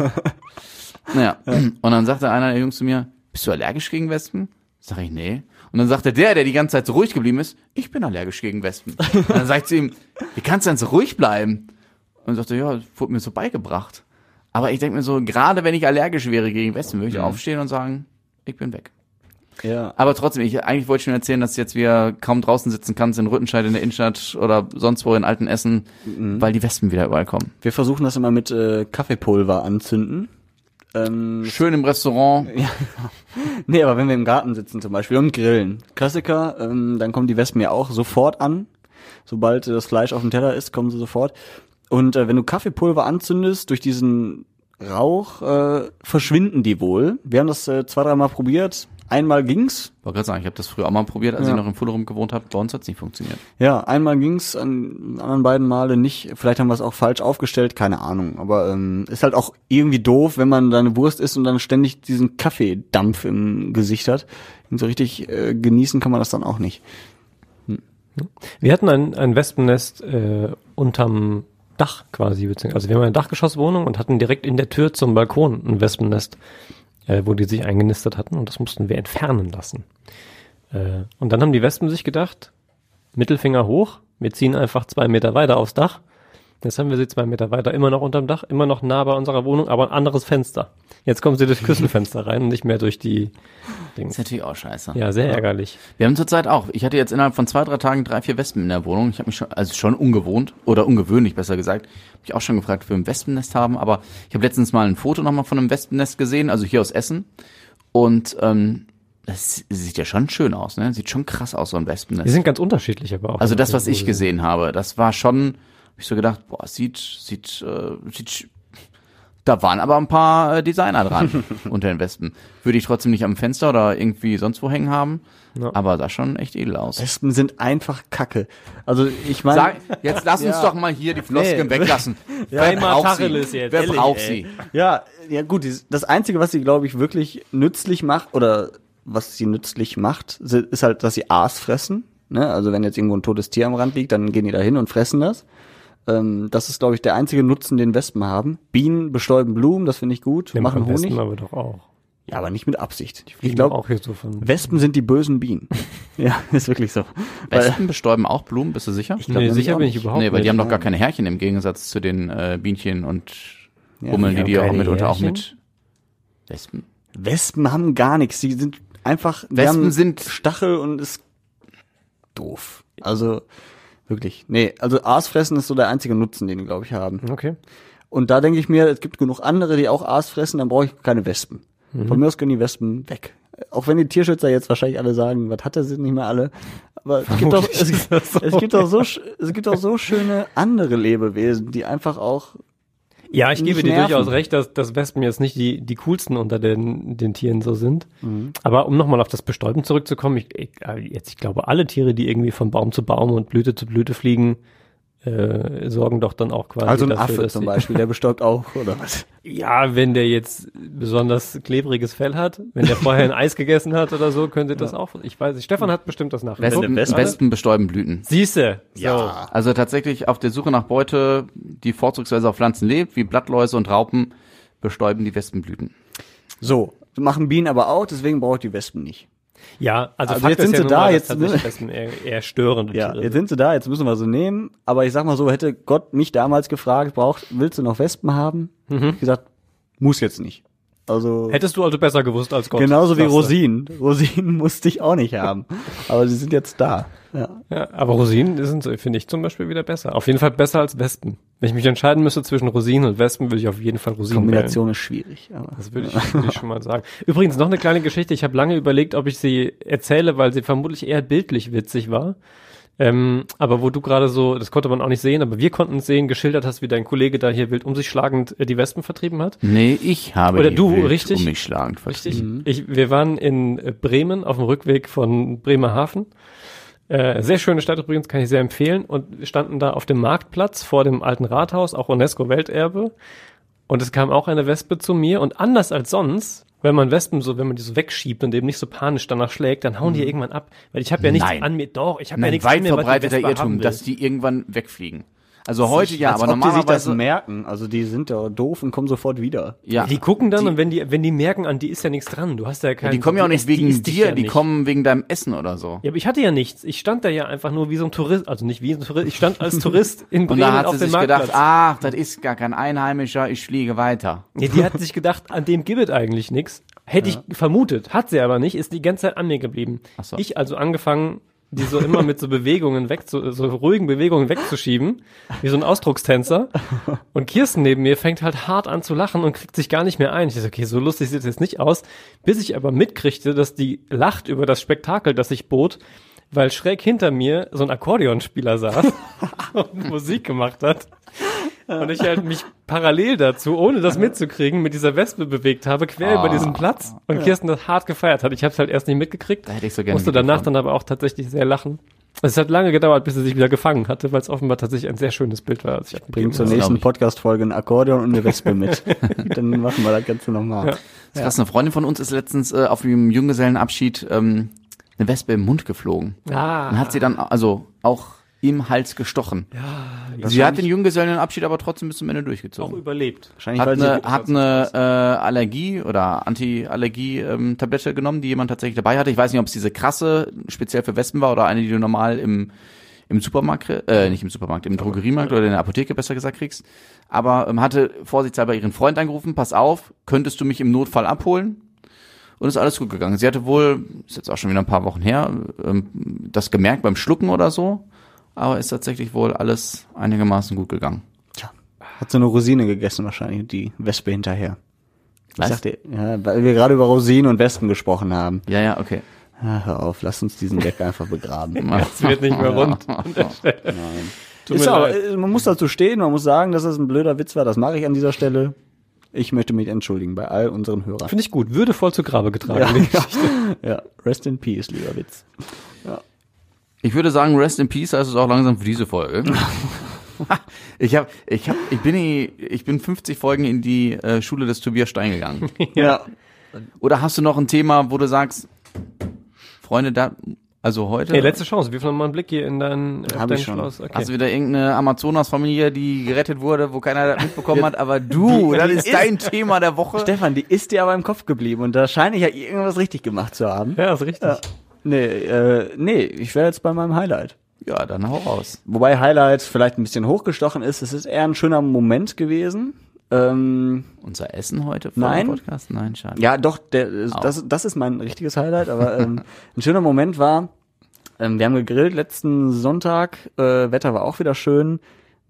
naja, und dann sagte einer der Jungs zu mir, bist du allergisch gegen Wespen? Sag ich, nee. Und dann sagte der, der die ganze Zeit so ruhig geblieben ist, ich bin allergisch gegen Wespen. Und dann sagt sie ihm, wie kannst du denn so ruhig bleiben? Und sagte, ja, das wurde mir so beigebracht. Aber ich denke mir so, gerade wenn ich allergisch wäre gegen Wespen, würde ich aufstehen und sagen, ich bin weg. Ja. Aber trotzdem, ich, eigentlich wollte ich schon erzählen, dass jetzt wir kaum draußen sitzen kannst in Rüttenscheid in der Innenstadt oder sonst wo in alten Essen, weil die Wespen wieder überall kommen. Wir versuchen das immer mit äh, Kaffeepulver anzünden. Ähm, Schön im Restaurant. nee, aber wenn wir im Garten sitzen zum Beispiel und grillen. Klassiker, ähm, dann kommen die Wespen ja auch sofort an. Sobald äh, das Fleisch auf dem Teller ist, kommen sie sofort. Und äh, wenn du Kaffeepulver anzündest, durch diesen Rauch äh, verschwinden die wohl. Wir haben das äh, zwei, dreimal probiert. Einmal ging's. Wollte gerade sagen, ich habe das früher auch mal probiert, als Ja. ich noch in Fullerum gewohnt habe. Bei uns hat's nicht funktioniert. Ja, einmal ging's, an anderen beiden Male nicht. Vielleicht haben wir es auch falsch aufgestellt, keine Ahnung. Aber ähm, ist halt auch irgendwie doof, wenn man da eine Wurst isst und dann ständig diesen Kaffeedampf im Gesicht hat. Und so richtig äh, genießen kann man das dann auch nicht. Wir hatten ein, ein Wespennest äh, unterm Dach quasi, beziehungsweise also wir haben eine Dachgeschosswohnung und hatten direkt in der Tür zum Balkon ein Wespennest, äh, wo die sich eingenistet hatten und das mussten wir entfernen lassen. Äh, und dann haben die Wespen sich gedacht, Mittelfinger hoch, wir ziehen einfach zwei Meter weiter aufs Dach. Jetzt haben wir sie zwei Meter weiter, immer noch unterm Dach, immer noch nah bei unserer Wohnung, aber ein anderes Fenster. Jetzt kommen sie durchs Küsselfenster rein und nicht mehr durch die Dings. Ist natürlich auch scheiße. Ja, sehr ärgerlich. Wir haben zurzeit auch. Ich hatte jetzt innerhalb von zwei, drei Tagen drei, vier Wespen in der Wohnung. Ich habe mich schon, also schon ungewohnt oder ungewöhnlich besser gesagt, mich auch schon gefragt, ob wir ein Wespennest haben. Aber ich habe letztens mal ein Foto nochmal von einem Wespennest gesehen, also hier aus Essen. Und ähm, das sieht ja schon schön aus, ne? Sieht schon krass aus, so ein Die Wespennest. sind ganz unterschiedlich aber auch. Also das, was ich gesehen habe, das war schon, hab ich so gedacht, boah, sieht, sieht, äh, sieht, da waren aber ein paar äh, Designer dran unter den Wespen. Würde ich trotzdem nicht am Fenster oder irgendwie sonst wo hängen haben, Ja. aber sah schon echt edel aus. Wespen sind einfach Kacke. Also ich meine, jetzt lass uns Ja. doch mal hier die Floskeln Nee. weglassen. Wer Einmal braucht sie? Jetzt, Wer ehrlich, braucht ey. sie? ja, ja gut, das Einzige, was sie, glaube ich, wirklich nützlich macht, oder was sie nützlich macht, ist halt, dass sie Aas fressen. Ne? Also wenn jetzt irgendwo ein totes Tier am Rand liegt, dann gehen die da hin und fressen das. Ähm, das ist, glaube ich, der einzige Nutzen, den Wespen haben. Bienen bestäuben Blumen, das finde ich gut, Den machen Honig. Wespen aber doch auch. Ja, aber nicht mit Absicht. Ich glaube, auch hier so von. Wespen sind die bösen Bienen. ja, ist wirklich so. Weil, Wespen bestäuben auch Blumen, bist du sicher? glaub, nee, sicher bin ich nicht. überhaupt nee, weil nicht. die haben doch gar keine Härchen im Gegensatz zu den äh, Bienchen und Hummeln, die die die haben auch mitunter auch mit Wespen. Wespen haben gar nichts. Die sind einfach, die Wespen sind- Stachel und ist doof. Also, wirklich. Nee, also Aasfressen ist so der einzige Nutzen, den die, glaube ich, haben. Okay. Und da denke ich mir, es gibt genug andere, die auch Aas fressen, dann brauche ich keine Wespen. Von mir aus können die Wespen weg. Auch wenn die Tierschützer jetzt wahrscheinlich alle sagen, was hat er sind nicht mehr alle. Aber es gibt, auch, es, so. es gibt auch so, es gibt auch so schöne andere Lebewesen, die einfach auch Ja, ich gebe Nicht dir nerven. durchaus recht, dass, dass Wespen jetzt nicht die, die coolsten unter den, den Tieren so sind. Mhm. Aber um nochmal auf das Bestäuben zurückzukommen, ich, ich, äh, jetzt, ich glaube, alle Tiere, die irgendwie von Baum zu Baum und Blüte zu Blüte fliegen, äh, sorgen doch dann auch quasi Also ein dafür, Affe dass zum Beispiel, der bestäubt auch, oder was? Ja, wenn der jetzt besonders klebriges Fell hat, wenn der vorher ein Eis gegessen hat oder so, könnte das auch. Ich weiß nicht. Stefan hat bestimmt das nachgeguckt. Wespen, Wespe- Wespen bestäuben Blüten. Siehste. So. Also tatsächlich auf der Suche nach Beute, die vorzugsweise auf Pflanzen lebt, wie Blattläuse und Raupen, bestäuben die Wespenblüten. So, machen Bienen aber auch, deswegen brauche ich die Wespen nicht. Ja, also, Also jetzt ist sind ja sie da, mal, jetzt, ne? Eher, eher störende Ja, Tiere jetzt sind. sie da, jetzt müssen wir sie nehmen. Aber ich sag mal so, hätte Gott mich damals gefragt, braucht, willst du noch Wespen haben? Mhm. Ich gesagt, muss jetzt nicht. Also Hättest du also besser gewusst als Gott. genauso wie. Rosinen. Rosinen musste ich auch nicht haben. Aber sie sind jetzt da. Ja. Ja, aber Rosinen sind, finde ich zum Beispiel wieder besser. Auf jeden Fall besser als Wespen. Wenn ich mich entscheiden müsste zwischen Rosinen und Wespen, würde ich auf jeden Fall Rosinen wählen. Kombination ist schwierig. Aber Das würde ich, würde ich schon mal sagen. Übrigens noch eine kleine Geschichte. Ich habe lange überlegt, ob ich sie erzähle, weil sie vermutlich eher bildlich witzig war. Ähm, aber wo du gerade so, das konnte man auch nicht sehen, aber wir konnten es sehen, geschildert hast, wie dein Kollege da hier wild um sich schlagend äh, die Wespen vertrieben hat. Nee, ich habe Oder die du, wild richtig? um mich schlagend Richtig. vertrieben. Ich, wir waren in äh, Bremen auf dem Rückweg von Bremerhaven. Äh, sehr schöne Stadt übrigens, kann ich sehr empfehlen. Und wir standen da auf dem Marktplatz vor dem alten Rathaus, auch UNESCO-Welterbe. Und es kam auch eine Wespe zu mir. Und anders als sonst, wenn man Wespen so, wenn man die so wegschiebt und eben nicht so panisch danach schlägt, dann hauen die irgendwann ab. Weil ich habe ja nichts Nein. an mir. Doch, ich habe ja nichts an weit mir, die verbreiteter Irrtum, dass die irgendwann wegfliegen. Also heute ja, Als aber ob die sich das normalerweise. merken. Also die sind ja doof und kommen sofort wieder. ja, die gucken dann die- und wenn die, wenn die merken, an die ist ja nichts dran. Du hast ja keinen. die kommen ja auch nicht wegen dich dir, ja die nicht. kommen wegen deinem Essen oder so. Ja, aber ich hatte ja nichts. Ich stand da ja einfach nur wie so ein Tourist, also nicht wie ein Tourist, ich stand als Tourist in Und Bremen da hat auf sie dem sich gedacht, Marktplatz. ach, das ist gar kein Einheimischer, ich fliege weiter. Nee, die hat sich gedacht, an dem gibt es eigentlich nichts. Hätte ich vermutet, hat sie aber nicht, ist die ganze Zeit an mir geblieben. Ach so. Ich also angefangen, die so immer mit so Bewegungen weg, so, so ruhigen Bewegungen wegzuschieben, wie so ein Ausdruckstänzer. Und Kirsten neben mir fängt halt hart an zu lachen und kriegt sich gar nicht mehr ein. Ich so, okay, so lustig sieht es jetzt nicht aus. Bis ich aber mitkriegte, dass die lacht über das Spektakel, das ich bot, weil schräg hinter mir so ein Akkordeonspieler saß und Musik gemacht hat. Und ich halt mich parallel dazu, ohne das mitzukriegen, mit dieser Wespe bewegt habe, quer über diesen Platz und Kirsten das hart gefeiert hat. Ich habe es halt erst nicht mitgekriegt. Da hätte ich so gerne Musste danach dann aber auch tatsächlich sehr lachen. Es hat lange gedauert, bis er sich wieder gefangen hatte, weil es offenbar tatsächlich ein sehr schönes Bild war. Als ich Bringen zur nächsten. Podcast-Folge ein Akkordeon und eine Wespe mit. Dann machen wir das Ganze nochmal. Ja. Das krass, eine Freundin von uns ist letztens äh, auf dem Junggesellenabschied ähm, eine Wespe im Mund geflogen. Ah, Und hat sie dann also auch im Hals gestochen. Ja, sie hat den Junggesellenabschied aber trotzdem bis zum Ende auch durchgezogen. überlebt. Wahrscheinlich, Hat weil sie eine, hat eine äh, Allergie oder Anti-Allergie-Tablette genommen, die jemand tatsächlich dabei hatte. Ich weiß nicht, ob es diese krasse speziell für Wespen war oder eine, die du normal im im Supermarkt, äh, nicht im Supermarkt, im Drogeriemarkt oder in der Apotheke besser gesagt kriegst. Aber ähm, hatte vorsichtshalber ihren Freund angerufen, pass auf, könntest du mich im Notfall abholen? Und ist alles gut gegangen. Sie hatte wohl, ist jetzt auch schon wieder ein paar Wochen her, ähm, das gemerkt beim Schlucken oder so, aber ist tatsächlich wohl alles einigermaßen gut gegangen. Tja, hat so eine Rosine gegessen wahrscheinlich, die Wespe hinterher. Was? Ich dachte, ja, weil wir gerade über Rosinen und Wespen gesprochen haben. Ja, ja, okay. Ah, hör auf, lass uns diesen Gag einfach begraben. Es wird nicht mehr rund. Tut Ist mir ja, auch- leid. äh, man muss dazu stehen, man muss sagen, dass es ein blöder Witz war. Das mache ich an dieser Stelle. Ich möchte mich entschuldigen bei all unseren Hörern. Finde ich gut. Würdevoll zu Grabe getragen. Ja, die Geschichte. ja, rest in peace, lieber Witz. Ich würde sagen, Rest in Peace heißt es auch langsam für diese Folge. ich habe, ich habe, ich bin, ich bin 50 Folgen in die äh, Schule des Tobias Stein gegangen. Ja. Oder hast du noch ein Thema, wo du sagst, Freunde, da Also heute. Hey, letzte Chance. Wirf noch mal einen Blick hier in dein, Hab dein ich schon. Schloss. Okay. Hast du wieder irgendeine Amazonas-Familie, die gerettet wurde, wo keiner das mitbekommen hat, aber du, Die- das die ist ist- dein Thema der Woche. Stefan, die ist dir aber im Kopf geblieben und da scheine ich ja irgendwas richtig gemacht zu haben. ja, ist richtig. Nee, äh, nee, ich wäre jetzt bei meinem Highlight. Ja, dann hau raus. Wobei Highlight vielleicht ein bisschen hochgestochen ist. Es ist eher ein schöner Moment gewesen. Ähm, Unser Essen heute vor Nein. dem Podcast? Nein, schade. ja, doch, der, das, das ist mein richtiges Highlight. Aber ähm, ein schöner Moment war, ähm, wir haben gegrillt letzten Sonntag. Äh, Wetter war auch wieder schön,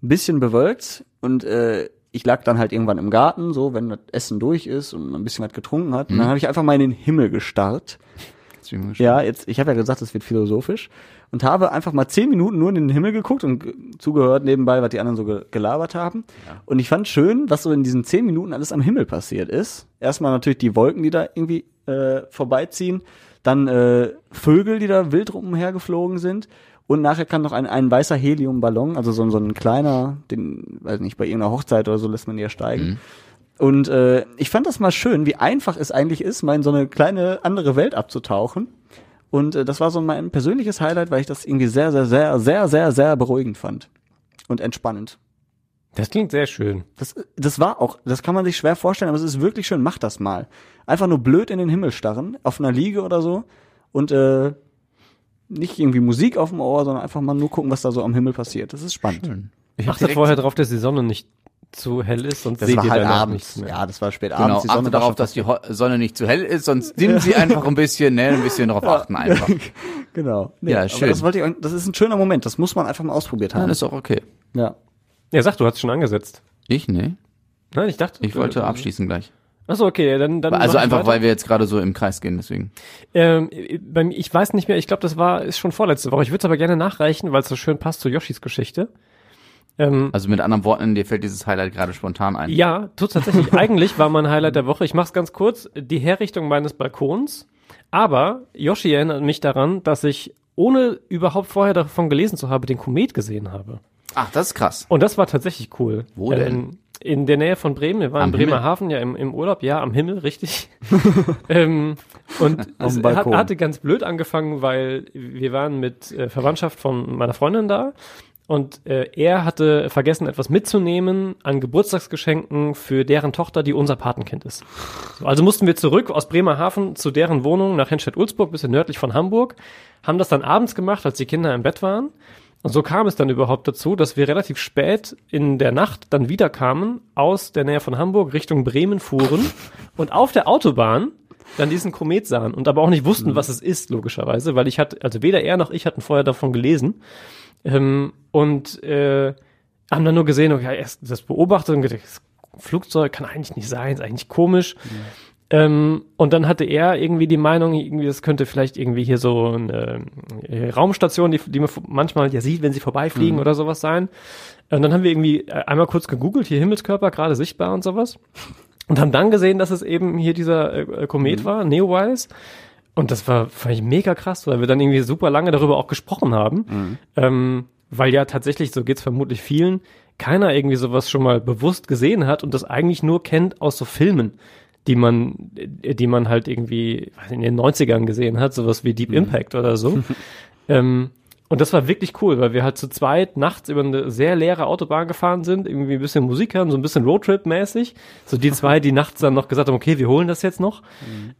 ein bisschen bewölkt und äh, ich lag dann halt irgendwann im Garten, so wenn das Essen durch ist und man ein bisschen was getrunken hat. Und dann habe ich einfach mal in den Himmel gestarrt. Jetzt bin ich mal gespannt. Ja, jetzt, ich habe ja gesagt, es wird philosophisch und habe einfach mal zehn Minuten nur in den Himmel geguckt und ge- zugehört nebenbei, was die anderen so ge gelabert haben. Und ich fand schön, was so in diesen zehn Minuten alles am Himmel passiert ist. Erstmal natürlich die Wolken, die da irgendwie äh, vorbeiziehen, dann äh, Vögel, die da wild rumhergeflogen sind. Und nachher kam noch ein, ein weißer Heliumballon, also so, ein- so ein kleiner, den, weiß nicht, bei irgendeiner Hochzeit oder so lässt man ja steigen. Und äh, ich fand das mal schön, wie einfach es eigentlich ist, mal in so eine kleine andere Welt abzutauchen. Und äh, das war so mein persönliches Highlight, weil ich das irgendwie sehr, sehr, sehr, sehr, sehr, sehr beruhigend fand. Und entspannend. Das klingt sehr schön. Das, das war auch, das kann man sich schwer vorstellen, aber es ist wirklich schön. Macht das mal. Einfach nur blöd in den Himmel starren, auf einer Liege oder so. Und äh, nicht irgendwie Musik auf dem Ohr, sondern einfach mal nur gucken, was da so am Himmel passiert. Das ist spannend. Ich hab Achtet direkt- vorher drauf, dass die Sonne nicht zu hell ist, sonst Das seht war ihr halt abends. nichts mehr. Ja, das war spät Genau, abends. Die Sonne darauf, dass die Ho Sonne nicht zu hell ist, sonst dimmen sie einfach ein bisschen, ne, ein bisschen darauf achten einfach. Genau. Nee, Ja, schön. Das wollte ich, das ist ein schöner Moment. Das muss man einfach mal ausprobiert Dann haben. ist auch okay. Ja. Ja, sag, du hast schon angesetzt. Ich, ne? Nein, ich dachte. Ich wollte abschließen gleich. Achso, okay, dann, dann Also einfach, weiter. weil wir jetzt gerade so im Kreis gehen, deswegen. Ähm, bei mir, ich weiß nicht mehr, ich glaube, das war ist schon vorletzte Woche. Ich würde es aber gerne nachreichen, weil es so schön passt zu Yoshis Geschichte. Ähm, Also mit anderen Worten, dir fällt dieses Highlight gerade spontan ein. ja, tut tatsächlich. Eigentlich war mein Highlight der Woche, ich mach's ganz kurz, die Herrichtung meines Balkons. Aber Yoshi erinnert mich daran, dass ich, ohne überhaupt vorher davon gelesen zu haben, den Komet gesehen habe. Ach, das ist krass. Und das war tatsächlich cool. Wo denn? Ähm, in der Nähe von Bremen. Wir waren Am in Bremerhaven, Himmel? ja, im, im Urlaub, ja, am Himmel, richtig. ähm, und es hat, hatte ganz blöd angefangen, weil wir waren mit äh, Verwandtschaft von meiner Freundin da. Und äh, er hatte vergessen, etwas mitzunehmen an Geburtstagsgeschenken für deren Tochter, die unser Patenkind ist. So, also mussten wir zurück aus Bremerhaven zu deren Wohnung nach Henstedt-Ulzburg, bisschen nördlich von Hamburg, haben das dann abends gemacht, als die Kinder im Bett waren. Und so kam es dann überhaupt dazu, dass wir relativ spät in der Nacht dann wieder kamen, aus der Nähe von Hamburg Richtung Bremen fuhren und auf der Autobahn dann diesen Komet sahen und aber auch nicht wussten, was es ist, logischerweise, weil ich hatte, also weder er noch ich hatten vorher davon gelesen. Ähm, und äh, haben dann nur gesehen, okay, erst das beobachtet und gedacht, das Flugzeug kann eigentlich nicht sein, ist eigentlich komisch. Ähm, und dann hatte er irgendwie die Meinung, irgendwie, das könnte vielleicht irgendwie hier so eine äh, Raumstation, die, die man manchmal ja sieht, wenn sie vorbeifliegen oder sowas sein. Und dann haben wir irgendwie äh, einmal kurz gegoogelt, hier Himmelskörper gerade sichtbar und sowas. Und haben dann gesehen, dass es eben hier dieser äh, Komet war, Neowise. Und das war, fand ich mega krass, weil wir dann irgendwie super lange darüber auch gesprochen haben. Ähm, weil ja tatsächlich, so geht's vermutlich vielen, keiner irgendwie sowas schon mal bewusst gesehen hat und das eigentlich nur kennt aus so Filmen, die man, die man halt irgendwie in den 90ern gesehen hat, sowas wie Deep Impact oder so. ähm, und das war wirklich cool, weil wir halt zu zweit nachts über eine sehr leere Autobahn gefahren sind, irgendwie ein bisschen Musik haben, so ein bisschen Roadtrip-mäßig. So die zwei, die nachts dann noch gesagt haben, okay, wir holen das jetzt noch.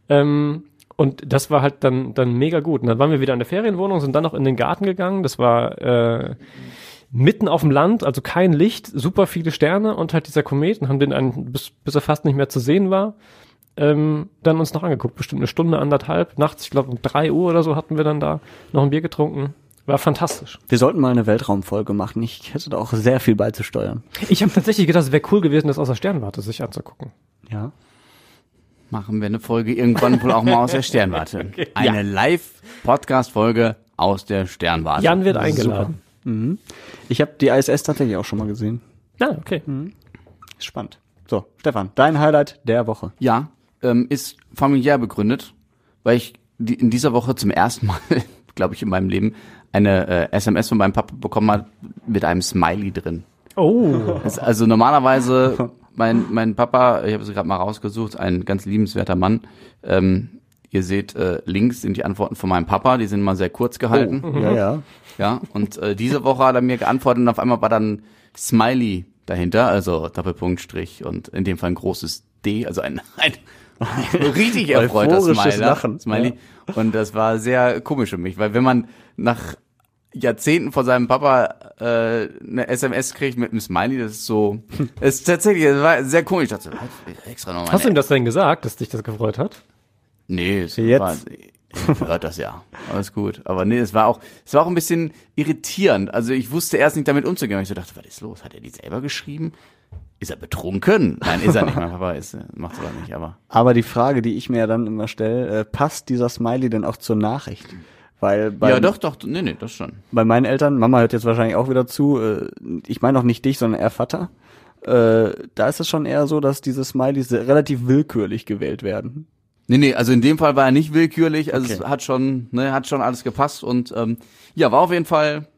Ähm, und das war halt dann, dann mega gut. Und dann waren wir wieder in der Ferienwohnung, sind dann noch in den Garten gegangen. Das war äh, mitten auf dem Land, also kein Licht, super viele Sterne und halt dieser Komet und haben den einen, bis, bis er fast nicht mehr zu sehen war, ähm, dann uns noch angeguckt. Bestimmt eine Stunde, anderthalb. Nachts, ich glaube um drei Uhr oder so hatten wir dann da noch ein Bier getrunken. War fantastisch. Wir sollten mal eine Weltraumfolge machen. Ich hätte da auch sehr viel beizusteuern. Ich habe tatsächlich gedacht, es wäre cool gewesen, das aus der Sternwarte sich anzugucken. Ja. Machen wir eine Folge irgendwann wohl auch mal aus der Sternwarte. Eine Live-Podcast-Folge aus der Sternwarte. Jan wird eingeladen. Ich habe die ISS tatsächlich auch schon mal gesehen. Ah, okay. Ist spannend. So, Stefan, dein Highlight der Woche. Ja, ähm, ist familiär begründet, weil ich die, in dieser Woche zum ersten Mal, glaube ich, in meinem Leben eine äh, SMS von meinem Papa bekommen hat mit einem Smiley drin. Oh, also normalerweise, mein, mein Papa, ich habe es gerade mal rausgesucht, ein ganz liebenswerter Mann, ähm, Ihr seht, äh, links sind die Antworten von meinem Papa, die sind mal sehr kurz gehalten. Ja, ja. Ja, und äh, diese Woche hat er mir geantwortet und auf einmal war dann Smiley dahinter, also Doppelpunkt, Strich und in dem Fall ein großes D, also ein, ein, richtig erfreuter Euphorisches Smiley. Lachen, Smiley. Und das war sehr komisch für mich, weil wenn man nach Jahrzehnten von seinem Papa äh, eine SMS kriegt mit einem Smiley, das ist so, es ist tatsächlich, es war sehr komisch. Ich dachte, extra nochmal. Hast du ihm das denn gesagt, dass dich das gefreut hat? Nee, es Jetzt? war, ich hört das ja. Alles gut. Aber nee, es war auch, es war auch ein bisschen irritierend. Also ich wusste erst nicht damit umzugehen. weil Ich so dachte, was ist los? Hat er die selber geschrieben? Ist er betrunken? Nein, ist er nicht. Mein Papa ist, macht's aber nicht, aber. Aber die Frage, die ich mir ja dann immer stelle, äh, passt dieser Smiley denn auch zur Nachricht? Weil bei, ja, doch, doch, nee, nee, das schon. bei meinen Eltern, Mama hört jetzt wahrscheinlich auch wieder zu, äh, ich meine auch nicht dich, sondern eher Vater, äh, da ist es schon eher so, dass diese Smileys relativ willkürlich gewählt werden. Nee, nee, also in dem Fall war er nicht willkürlich, also es Okay. hat schon, ne, hat schon alles gepasst und ähm, ja, war auf jeden Fall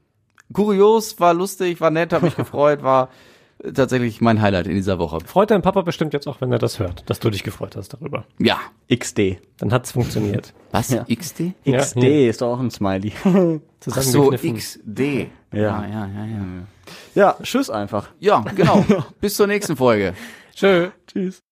kurios, war lustig, war nett, hat mich gefreut, war tatsächlich mein Highlight in dieser Woche. Freut dein Papa bestimmt jetzt auch, wenn er das hört, dass du dich gefreut hast darüber. Ja. XD. Dann hat's funktioniert. Was? Ja. XD? Ja, XD ist doch auch ein Smiley. Ach so. XD. Ja. Ah, ja, ja, ja. ja, tschüss einfach. Ja, genau. Bis zur nächsten Folge. Tschö. Tschüss.